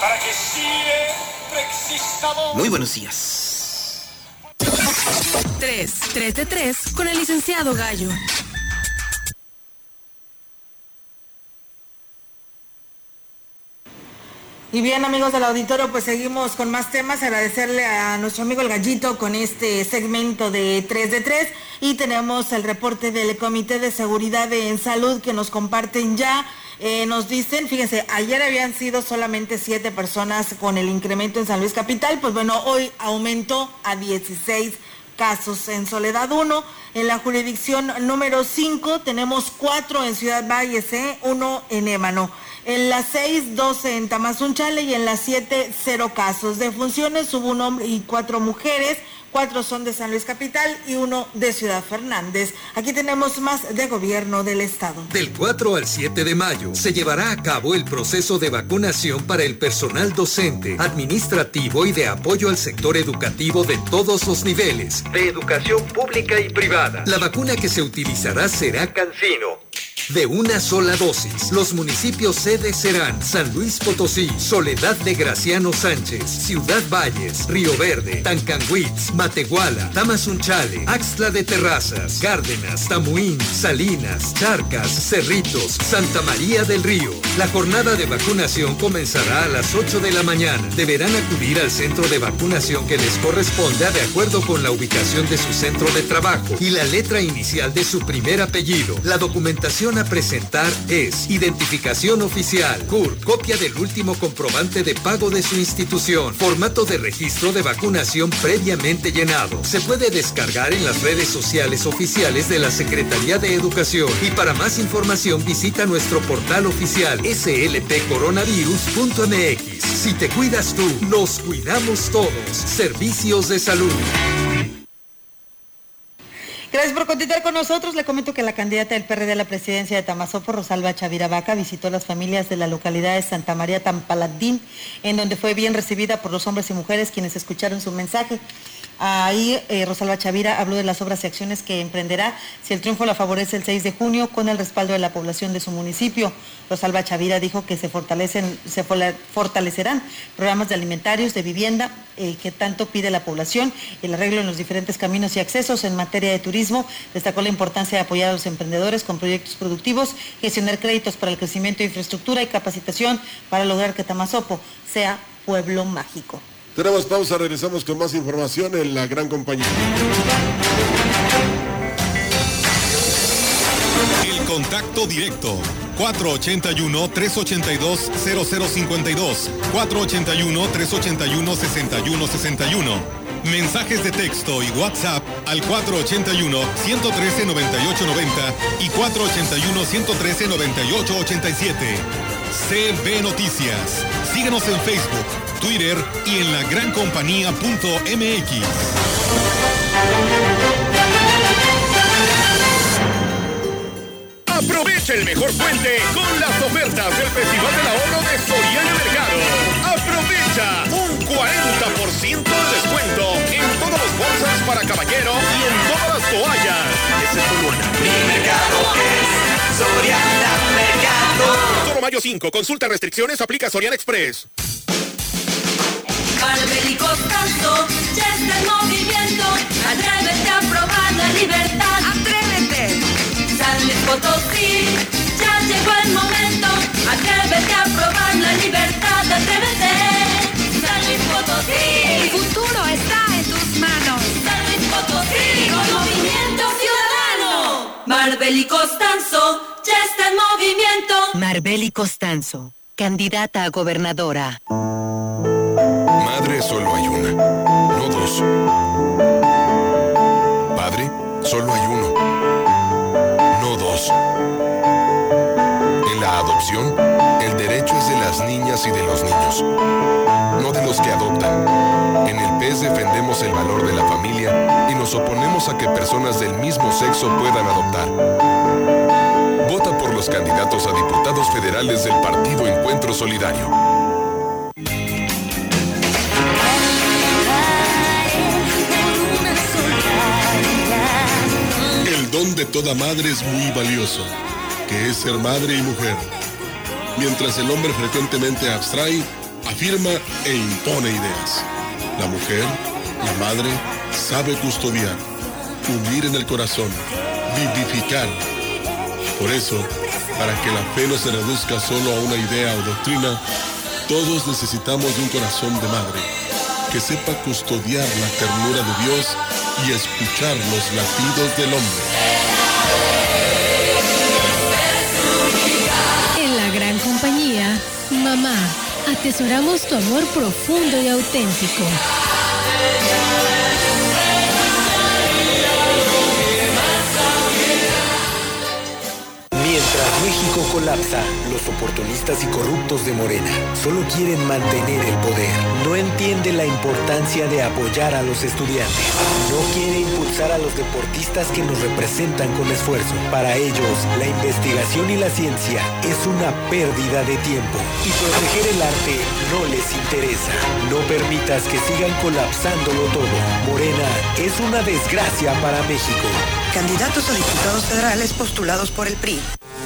Para que siempre exista. Muy buenos días. 3, 3 de 3 con el licenciado Gallo. Y bien, amigos del auditorio, pues seguimos con más temas. Agradecerle a nuestro amigo el Gallito con este segmento de 3 de 3. Y tenemos el reporte del Comité de Seguridad en Salud que nos comparten ya. Eh, nos dicen, fíjense, ayer habían sido solamente 7 personas con el incremento en San Luis Capital. Pues bueno, hoy aumentó a 16 casos en Soledad 1. En la jurisdicción número 5 tenemos 4 en Ciudad Valles, ¿eh? uno en Ébano. En las 6, 12 en Tamazunchale y en las 7, 0 casos. De funciones hubo un hombre y cuatro mujeres, cuatro son de San Luis Capital y uno de Ciudad Fernández. Aquí tenemos más de gobierno del estado. Del 4 al 7 de mayo se llevará a cabo el proceso de vacunación para el personal docente, administrativo y de apoyo al sector educativo de todos los niveles, de educación pública y privada. La vacuna que se utilizará será Cancino de una sola dosis. Los municipios sede serán San Luis Potosí, Soledad de Graciano Sánchez, Ciudad Valles, Río Verde, Tancanguitz, Matehuala, Tamazunchale, Axtla de Terrazas, Cárdenas, Tamuín, Salinas, Charcas, Cerritos, Santa María del Río. La jornada de vacunación comenzará a las 8 de la mañana. Deberán acudir al centro de vacunación que les corresponda de acuerdo con la ubicación de su centro de trabajo y la letra inicial de su primer apellido. La documentación a presentar es identificación oficial, CURP, copia del último comprobante de pago de su institución, formato de registro de vacunación previamente llenado. Se puede descargar en las redes sociales oficiales de la Secretaría de Educación y para más información visita nuestro portal oficial slpcoronavirus.mx. Si te cuidas tú, nos cuidamos todos. Servicios de salud. Gracias por continuar con nosotros. Le comento que la candidata del PRD a la presidencia de Tamazopo, Rosalba Chavira Vaca, visitó las familias de la localidad de Santa María Tampaladín, en donde fue bien recibida por los hombres y mujeres quienes escucharon su mensaje. Ahí eh, Rosalba Chavira habló de las obras y acciones que emprenderá si el triunfo la favorece el 6 de junio con el respaldo de la población de su municipio. Rosalba Chavira dijo que se, fortalecerán programas de alimentarios, de vivienda, eh, que tanto pide la población, el arreglo en los diferentes caminos y accesos en materia de turismo. Destacó la importancia de apoyar a los emprendedores con proyectos productivos, gestionar créditos para el crecimiento de infraestructura y capacitación para lograr que Tamazopo sea pueblo mágico. Tenemos pausa, regresamos con más información en la gran compañía. El contacto directo 481-382-0052, 481-381-6161. Mensajes de texto y WhatsApp al 481-113-9890 y 481-113-9887. CB Noticias. Síguenos en Facebook, Twitter y en la Aprovecha el mejor puente con las ofertas del Festival del Ahorro de Soriana Mercado. Aprovecha un 40% de descuento en todas las bolsas para caballero y en todas las toallas. Ese es solo Mi mercado es Soriana Mercado. Solo mayo 5. Consulta restricciones. Aplica Soriana Express. Marbelico Costanzo, ya está en movimiento. Atrévete a probar la libertad. ¡Atrévete! San Luis Potosí, ya llegó el momento. Atrévete a probar la libertad. Atrévete. San Luis Potosí. El futuro está en tus manos. San Luis Potosí, con movimiento ciudadano. Marbeli Costanzo, ya está en movimiento. Marbeli Costanzo, candidata a gobernadora. Madre solo hay una, no dos. Padre solo hay uno, no dos. En la adopción, el derecho es de las niñas y de los niños, no de los que adoptan. En el PES defendemos el valor de la familia y nos oponemos a que personas del mismo sexo puedan adoptar. Por los candidatos a diputados federales del Partido Encuentro Solidario. El don de toda madre es muy valioso, que es ser madre y mujer. Mientras el hombre frecuentemente abstrae, afirma e impone ideas. La mujer, la madre, sabe custodiar, unir en el corazón, vivificar. Por eso, para que la fe no se reduzca solo a una idea o doctrina, Todos necesitamos de un corazón de madre que sepa custodiar la ternura de Dios y escuchar los latidos del hombre. En la gran compañía, mamá, atesoramos tu amor profundo y auténtico. Colapsa, los oportunistas y corruptos de Morena solo quieren mantener el poder. No entienden la importancia de apoyar a los estudiantes. No quiere impulsar a los deportistas que nos representan con esfuerzo. Para ellos, la investigación y la ciencia es una pérdida de tiempo. Y proteger el arte no les interesa. No permitas que sigan colapsándolo todo. Morena es una desgracia para México. Candidatos a diputados federales postulados por el PRI.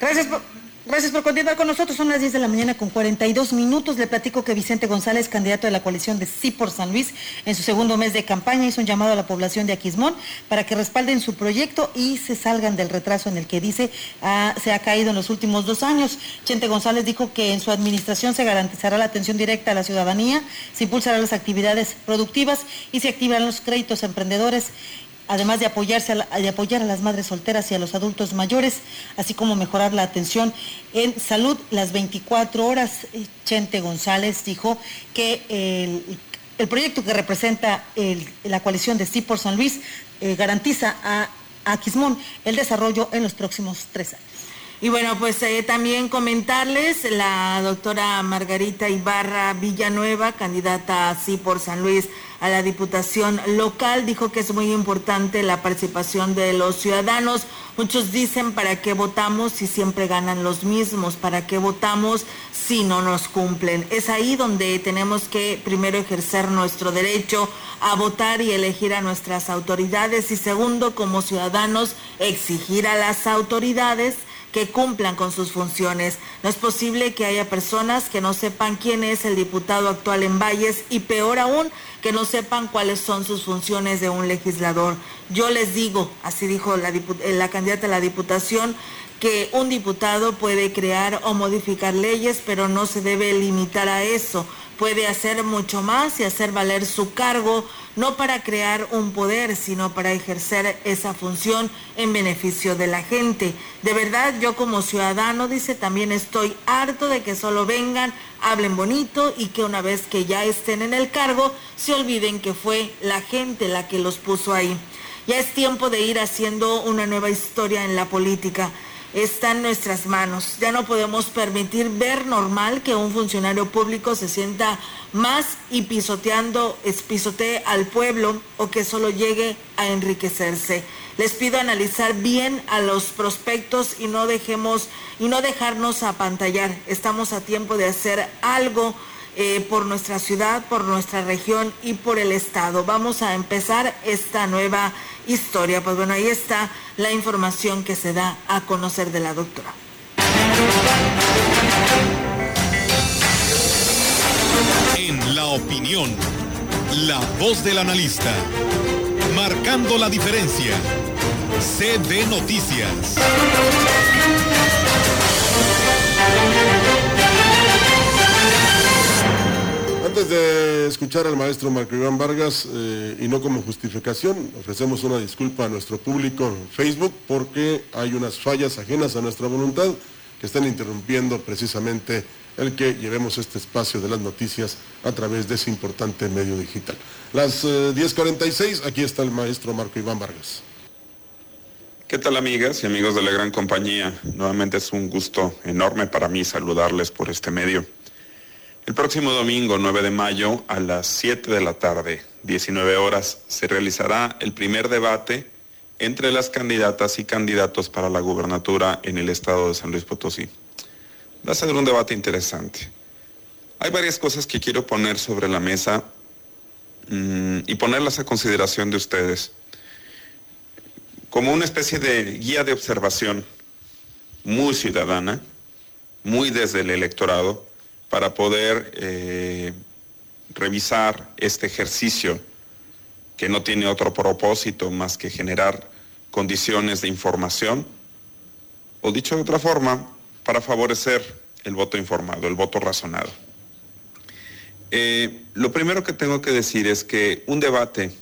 Gracias por, gracias por continuar con nosotros. Son las 10 de la mañana con 42 minutos. Le platico que Vicente González, candidato de la coalición de Sí por San Luis, en su segundo mes de campaña hizo un llamado a la población de Aquismón para que respalden su proyecto y se salgan del retraso en el que dice se ha caído en los últimos dos años. Chente González dijo que en su administración se garantizará la atención directa a la ciudadanía, se impulsarán las actividades productivas y se activarán los créditos emprendedores además de, apoyarse de apoyar a las madres solteras y a los adultos mayores, así como mejorar la atención en salud las 24 horas. Eh, Chente González dijo que el, el proyecto que representa la coalición de Sí por San Luis eh, garantiza a, a Quismón el desarrollo en los próximos tres años. Y bueno, pues eh, también comentarles, la doctora Margarita Ibarra Villanueva, candidata así por San Luis a la Diputación local, dijo que es muy importante la participación de los ciudadanos. Muchos dicen, ¿para qué votamos si siempre ganan los mismos? ¿Para qué votamos si no nos cumplen? Es ahí donde tenemos que primero ejercer nuestro derecho a votar y elegir a nuestras autoridades y segundo, como ciudadanos, exigir a las autoridades que cumplan con sus funciones. No es posible que haya personas que no sepan quién es el diputado actual en Valles y peor aún, que no sepan cuáles son sus funciones de un legislador. Yo les digo, así dijo la, eh, candidata a la diputación, que un diputado puede crear o modificar leyes, pero no se debe limitar a eso. Puede hacer mucho más y hacer valer su cargo, no para crear un poder, sino para ejercer esa función en beneficio de la gente. De verdad, yo como ciudadano, dice, también estoy harto de que solo vengan, hablen bonito y que una vez que ya estén en el cargo, se olviden que fue la gente la que los puso ahí. Ya es tiempo de ir haciendo una nueva historia en la política está en nuestras manos. Ya no podemos permitir ver normal que un funcionario público se sienta más y pisoteando, pisotee al pueblo o que solo llegue a enriquecerse. Les pido analizar bien a los prospectos y no dejemos y no dejarnos apantallar. Estamos a tiempo de hacer algo eh, por nuestra ciudad, por nuestra región y por el Estado. Vamos a empezar esta nueva historia. Pues bueno, ahí está la información que se da a conocer de la doctora. En la opinión, la voz del analista, marcando la diferencia. CB Noticias. Antes de escuchar al maestro Marco Iván Vargas, eh, y no como justificación, ofrecemos una disculpa a nuestro público en Facebook porque hay unas fallas ajenas a nuestra voluntad que están interrumpiendo precisamente el que llevemos este espacio de las noticias a través de ese importante medio digital. Las eh, 10.46, aquí está el maestro Marco Iván Vargas. ¿Qué tal amigas y amigos de la gran compañía? Nuevamente es un gusto enorme para mí saludarles por este medio. El próximo domingo 9 de mayo a las 7 de la tarde, 19 horas, se realizará el primer debate entre las candidatas y candidatos para la gubernatura en el estado de San Luis Potosí. Va a ser un debate interesante. Hay varias cosas que quiero poner sobre la mesa mm, y ponerlas a consideración de ustedes como una especie de guía de observación muy ciudadana, muy desde el electorado, para poder eh, revisar este ejercicio que no tiene otro propósito más que generar condiciones de información, o dicho de otra forma, para favorecer el voto informado, el voto razonado. Eh, lo primero que tengo que decir es que un debate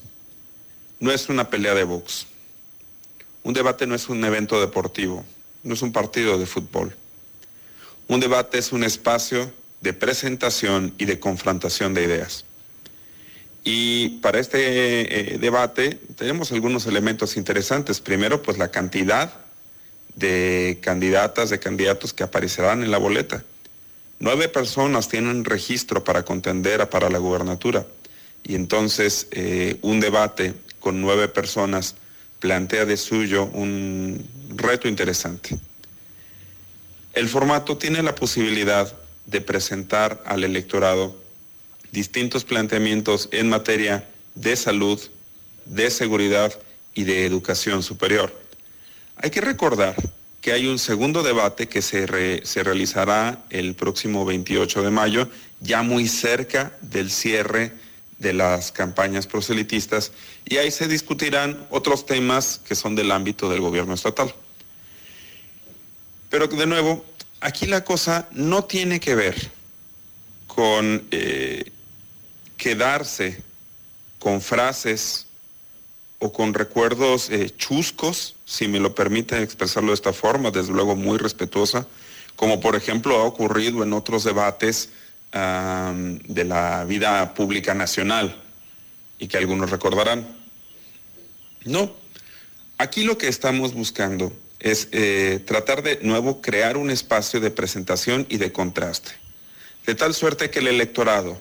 no es una pelea de box. Un debate no es un evento deportivo, no es un partido de fútbol. Un debate es un espacio de presentación y de confrontación de ideas. Y para este eh, debate tenemos algunos elementos interesantes. Primero, pues la cantidad de candidatas, de candidatos que aparecerán en la boleta. Nueve personas tienen registro para contender para la gubernatura. Y entonces eh, un debate con nueve personas plantea de suyo un reto interesante. El formato tiene la posibilidad de presentar al electorado distintos planteamientos en materia de salud, de seguridad y de educación superior. Hay que recordar que hay un segundo debate que se, se realizará el próximo 28 de mayo, ya muy cerca del cierre de las campañas proselitistas y ahí se discutirán otros temas que son del ámbito del gobierno estatal. Pero de nuevo, aquí la cosa no tiene que ver con eh, quedarse con frases o con recuerdos eh, chuscos, si me lo permiten expresarlo de esta forma, desde luego muy respetuosa, como por ejemplo ha ocurrido en otros debates de la vida pública nacional y que algunos recordarán. No, aquí lo que estamos buscando es eh, tratar de nuevo crear un espacio de presentación y de contraste, de tal suerte que el electorado,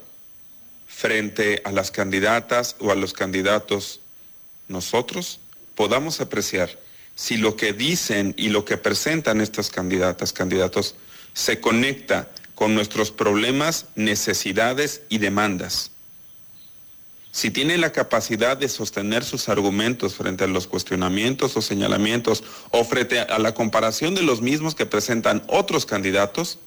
frente a las candidatas o a los candidatos, nosotros podamos apreciar si lo que dicen y lo que presentan estas candidatas, candidatos, se conecta con nuestros problemas, necesidades y demandas. Si tiene la capacidad de sostener sus argumentos frente a los cuestionamientos o señalamientos o frente a la comparación de los mismos que presentan otros candidatos,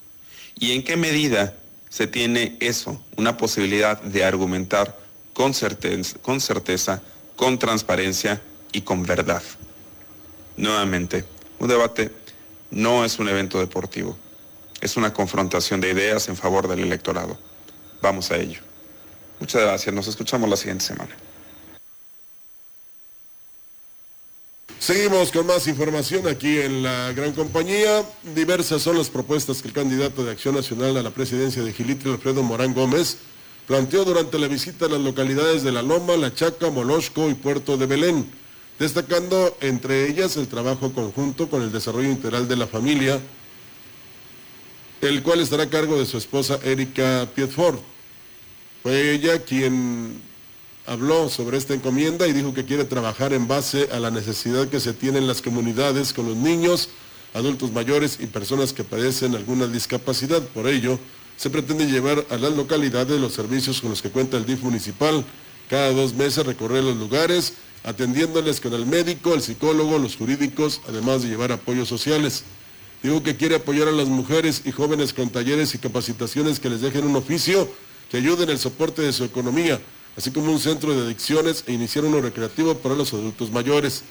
y en qué medida se tiene eso, una posibilidad de argumentar con certeza, con, certeza, con transparencia y con verdad. Nuevamente, un debate no es un evento deportivo es una confrontación de ideas en favor del electorado. Vamos a ello. Muchas gracias. Nos escuchamos la siguiente semana. Seguimos con más información aquí en la gran compañía. Diversas son las propuestas que el candidato de Acción Nacional a la presidencia de Gilitri, Alfredo Morán Gómez, planteó durante la visita a las localidades de La Loma, La Chaca, Molosco y Puerto de Belén, destacando entre ellas el trabajo conjunto con el desarrollo integral de la familia, el cual estará a cargo de su esposa Erika Piedford. Fue ella quien habló sobre esta encomienda y dijo que quiere trabajar en base a la necesidad que se tiene en las comunidades con los niños, adultos mayores y personas que padecen alguna discapacidad. Por ello, se pretende llevar a las localidades los servicios con los que cuenta el DIF municipal. Cada dos meses recorrer los lugares, atendiéndoles con el médico, el psicólogo, los jurídicos, además de llevar apoyos sociales. Digo que quiere apoyar a las mujeres y jóvenes con talleres y capacitaciones que les dejen un oficio que ayuden el soporte de su economía, así como un centro de adicciones e iniciar uno recreativo para los adultos mayores.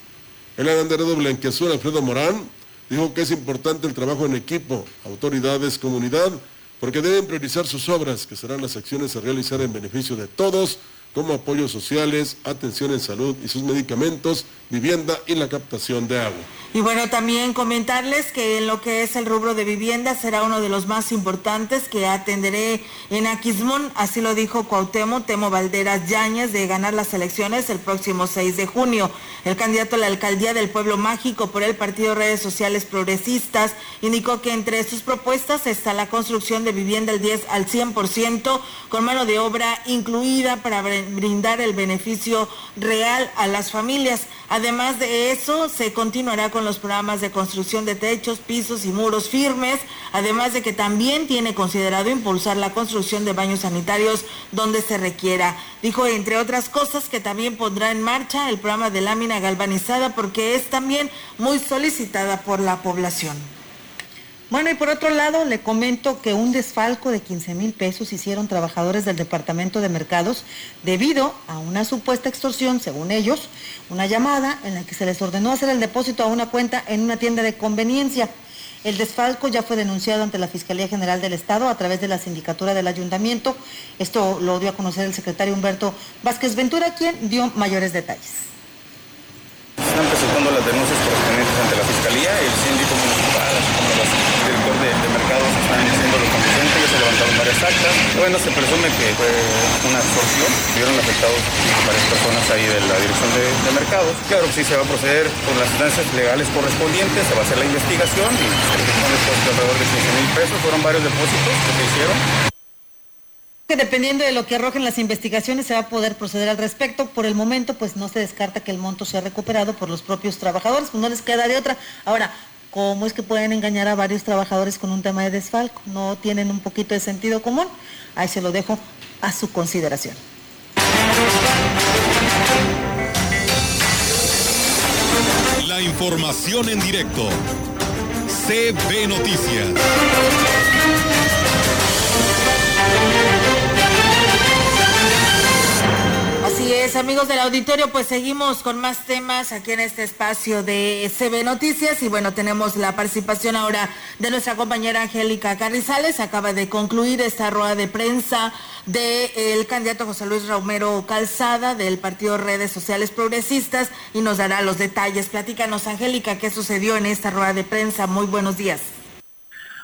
El abanderado blanqueazul Alfredo Morán dijo que es importante el trabajo en equipo, autoridades, comunidad, porque deben priorizar sus obras, que serán las acciones a realizar en beneficio de todos, como apoyos sociales, atención en salud y sus medicamentos, vivienda y la captación de agua. Y bueno, también comentarles que en lo que es el rubro de vivienda será uno de los más importantes que atenderé en Aquismón, así lo dijo Cuauhtémoc Temo Valderas Yáñez de ganar las elecciones el próximo 6 de junio. El candidato a la alcaldía del Pueblo Mágico por el Partido Redes Sociales Progresistas indicó que entre sus propuestas está la construcción de vivienda del 10 al 100% con mano de obra incluida para brindar el beneficio real a las familias. Además de eso, se continuará con los programas de construcción de techos, pisos y muros firmes, además de que también tiene considerado impulsar la construcción de baños sanitarios donde se requiera. Dijo, entre otras cosas, que también pondrá en marcha el programa de lámina galvanizada porque es también muy solicitada por la población. Bueno, y por otro lado, le comento que un desfalco de 15 mil pesos hicieron trabajadores del Departamento de Mercados debido a una supuesta extorsión, según ellos, una llamada en la que se les ordenó hacer el depósito a una cuenta en una tienda de conveniencia. El desfalco ya fue denunciado ante la Fiscalía General del Estado a través de la sindicatura del ayuntamiento. Esto lo dio a conocer el secretario Humberto Vázquez Ventura, quien dio mayores detalles. Están presentando las denuncias correspondientes ante la Fiscalía, el síndico municipal, mercados están haciendo lo competente, ya se levantaron varias actas. Bueno, se presume que fue una extorsión, vieron afectados varias personas ahí de la dirección de, mercados. Claro que sí se va a proceder con las instancias legales correspondientes, se va a hacer la investigación y son depósitos alrededor de 15 mil pesos, fueron varios depósitos que se hicieron dependiendo de lo que arrojen las investigaciones se va a poder proceder al respecto. Por el momento, pues no se descarta que el monto sea recuperado por los propios trabajadores, pues no les queda de otra. Ahora, ¿Cómo es que pueden engañar a varios trabajadores con un tema de desfalco? ¿No tienen un poquito de sentido común? Ahí se lo dejo a su consideración. La información en directo. CB Noticias. Es, amigos del auditorio, pues seguimos con más temas aquí en este espacio de CB Noticias y bueno, tenemos la participación ahora de nuestra compañera Angélica Carrizales. Acaba de concluir esta rueda de prensa del candidato José Luis Romero Calzada del Partido Redes Sociales Progresistas y nos dará los detalles. Platícanos, Angélica, qué sucedió en esta rueda de prensa. Muy buenos días.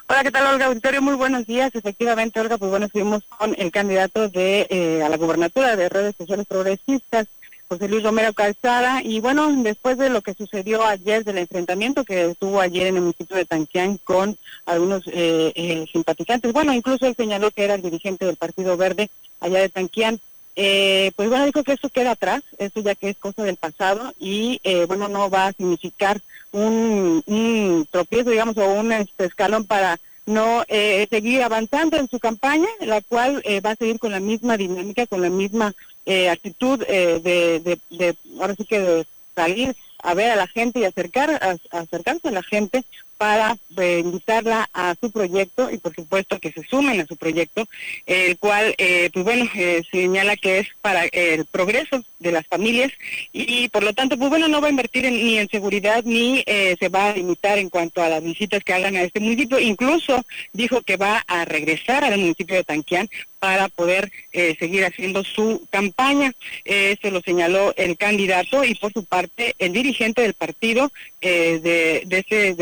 Hola, ¿qué tal, Olga Auditorio? Muy buenos días. Efectivamente, Olga, pues bueno, estuvimos con el candidato de eh, a la gubernatura de redes sociales progresistas, José Luis Romero Calzada, y bueno, después de lo que sucedió ayer, del enfrentamiento que tuvo ayer en el municipio de Tanquián con algunos eh, eh, simpatizantes, bueno, incluso él señaló que era el dirigente del Partido Verde allá de Tanquián, eh, pues bueno, dijo que eso queda atrás, eso ya que es cosa del pasado y eh, bueno, no va a significar un, un tropiezo, digamos, o un este, escalón para no eh, seguir avanzando en su campaña, la cual eh, va a seguir con la misma dinámica, con la misma eh, actitud eh, de, de, de, ahora sí que de salir a ver a la gente y acercar a, acercarse a la gente para invitarla a su proyecto y por supuesto que se sumen a su proyecto, el cual, eh, pues bueno, eh, señala que es para el progreso de las familias y, por lo tanto, pues bueno, no va a invertir ni en seguridad ni eh, se va a limitar en cuanto a las visitas que hagan a este municipio. Incluso dijo que va a regresar al municipio de Tanquián para poder seguir haciendo su campaña. Eh, eso lo señaló el candidato y por su parte el dirigente del partido de, de, ese,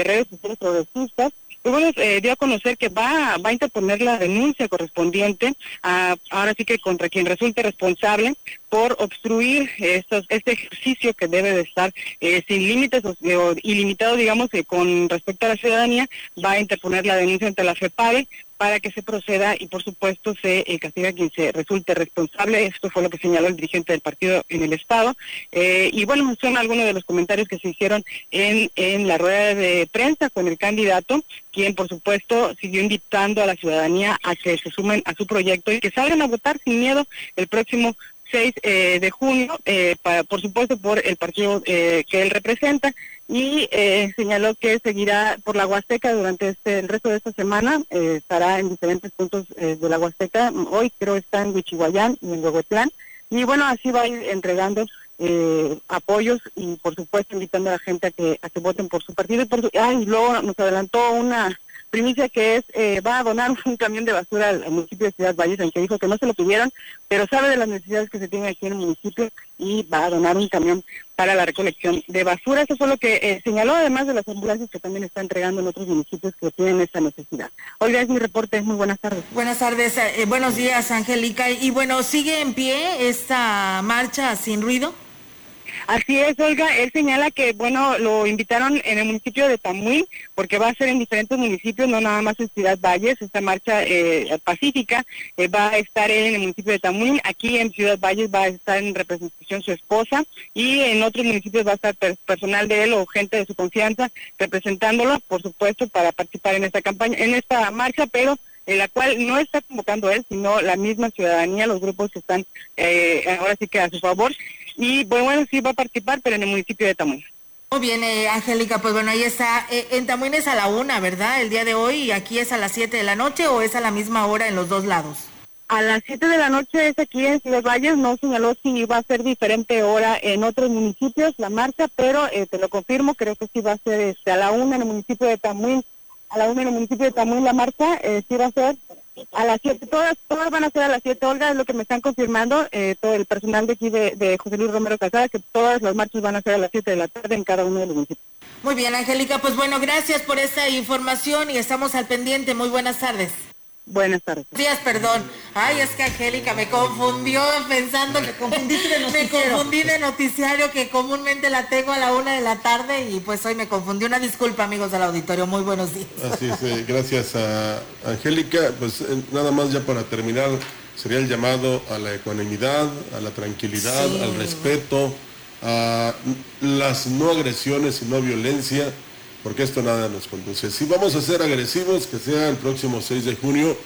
sociales progresistas, pues bueno, eh, dio a conocer que va, va a interponer la denuncia correspondiente, a, ahora sí que contra quien resulte responsable por obstruir estos, este ejercicio que debe de estar eh, sin límites o, ilimitado, digamos, eh, con respecto a la ciudadanía, va a interponer la denuncia ante la FEPADE para que se proceda y por supuesto se eh, castiga a quien se resulte responsable. Esto fue lo que señaló el dirigente del partido en el Estado. Eh, y bueno, son algunos de los comentarios que se hicieron en, en la rueda de prensa con el candidato, quien por supuesto siguió invitando a la ciudadanía a que se sumen a su proyecto y que salgan a votar sin miedo el próximo 6 eh, de junio, eh, para, por supuesto por el partido eh, que él representa y eh, señaló que seguirá por la Huasteca durante este, el resto de esta semana, eh, estará en diferentes puntos eh, de la Huasteca, hoy creo está en Huichihuayán y en Huehuetlán, y bueno, así va a ir entregando eh, apoyos y por supuesto invitando a la gente a que, a que voten por su partido. Y, por su, ah, y luego nos adelantó una primicia que es, eh, va a donar un camión de basura al, municipio de Ciudad Valles, aunque dijo que no se lo pidieron, pero sabe de las necesidades que se tienen aquí en el municipio y va a donar un camión para la recolección de basura. Eso fue lo que eh, señaló, además de las ambulancias que también está entregando en otros municipios que tienen esa necesidad. Olga, es mi reporte. Muy buenas tardes. Buenas tardes, eh, buenos días, Angélica. Y bueno, ¿sigue en pie esta marcha sin ruido? Así es, Olga. Él señala que, bueno, lo invitaron en el municipio de Tamuín, porque va a ser en diferentes municipios, no nada más en Ciudad Valles. Esta marcha eh, pacífica eh, va a estar él en el municipio de Tamuín. Aquí en Ciudad Valles va a estar en representación su esposa y en otros municipios va a estar personal de él o gente de su confianza representándolo, por supuesto, para participar en esta campaña, en esta marcha, pero en la cual no está convocando él, sino la misma ciudadanía, los grupos que están eh, ahora sí que a su favor. Y bueno, sí va a participar, pero en el municipio de Tamuín. Muy bien, eh, Angélica, pues bueno, ahí está. Eh, en Tamuín es a la una, ¿verdad? El día de hoy, y aquí es a las siete de la noche o es a la misma hora en los dos lados. A las 7 de la noche es aquí en Ciudad Valles, no señaló si va a ser diferente hora en otros municipios la marcha, pero eh, te lo confirmo, creo que sí va a ser este, a la una en el municipio de Tamuín, a la una en el municipio de Tamuín la marcha, eh, sí va a ser a las 7, todas, todas van a ser a las 7, Olga, es lo que me están confirmando eh, todo el personal de aquí de, José Luis Romero Casada, que todas las marchas van a ser a las 7 de la tarde en cada uno de los municipios. Muy bien, Angélica, pues bueno, gracias por esta información y estamos al pendiente. Muy buenas tardes. Buenas tardes. Días, perdón. Ay, es que Angélica me confundió pensando que confundiste de noticiario. me confundí de noticiario que comúnmente la tengo a la una de la tarde y pues hoy me confundí. Una disculpa, amigos del auditorio. Muy buenos días. Así es, eh, gracias a Angélica. Pues eh, nada más ya para terminar, sería el llamado a la ecuanimidad, a la tranquilidad, al respeto, a las no agresiones y no violencia porque esto nada nos conduce. Si vamos a ser agresivos, que sea el próximo 6 de junio,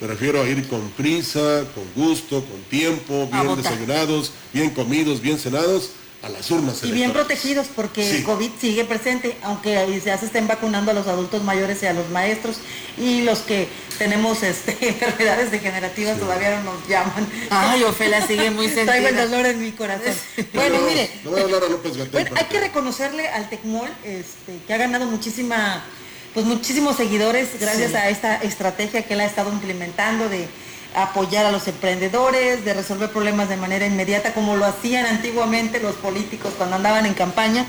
me refiero a ir con prisa, con gusto, con tiempo, bien desayunados, bien comidos, bien cenados, a las urnas. Y bien protegidos porque el COVID sigue presente, aunque ya se estén vacunando a los adultos mayores y a los maestros y los que tenemos este, enfermedades degenerativas todavía no nos llaman. Ay, Ofela sigue muy sentida. Traigo el dolor en mi corazón. bueno, mire. voy a hablar a López hay que reconocerle al Tecmol este, que ha ganado muchísima, pues muchísimos seguidores gracias a esta estrategia que él ha estado implementando de apoyar a los emprendedores, de resolver problemas de manera inmediata, como lo hacían antiguamente los políticos cuando andaban en campaña.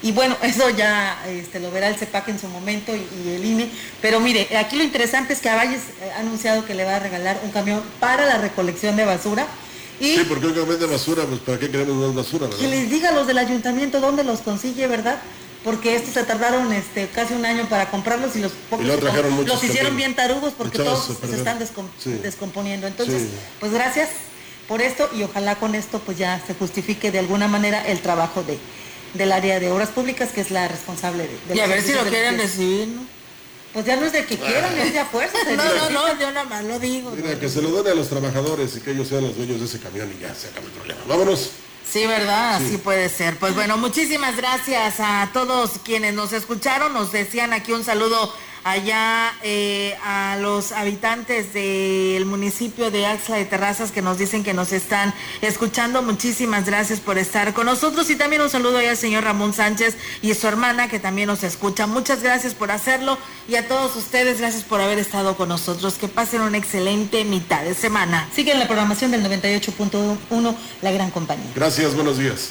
Y bueno, eso ya este, lo verá el CEPAC en su momento y, el INE. Pero mire, aquí lo interesante es que Avalles ha anunciado que le va a regalar un camión para la recolección de basura. Y sí, porque un camión de basura, pues ¿para qué queremos más basura? ¿verdad? Que les diga a los del ayuntamiento dónde los consigue, ¿verdad? Porque estos se tardaron este casi un año para comprarlos y los pocos los hicieron bien tarudos porque todos se están descomponiendo. Entonces, pues gracias por esto y ojalá con esto pues ya se justifique de alguna manera el trabajo de del área de obras públicas que es la responsable de, y a ver si lo quieren recibir, ¿no? Pues ya no es de que quieran, es de a fuerza. no, no, no, yo nada más lo digo. Mira, que se lo den a los trabajadores y que ellos sean los dueños de ese camión y ya se acaba el problema. Vámonos. Sí, ¿verdad? Así puede ser. Pues bueno, muchísimas gracias a todos quienes nos escucharon. Nos decían aquí un saludo allá eh, a los habitantes del municipio de Axla de Terrazas que nos dicen que nos están escuchando. Muchísimas gracias por estar con nosotros y también un saludo al señor Ramón Sánchez y su hermana que también nos escucha. Muchas gracias por hacerlo y a todos ustedes gracias por haber estado con nosotros. Que pasen una excelente mitad de semana. Sigue la programación del 98.1 La Gran Compañía. Gracias, buenos días.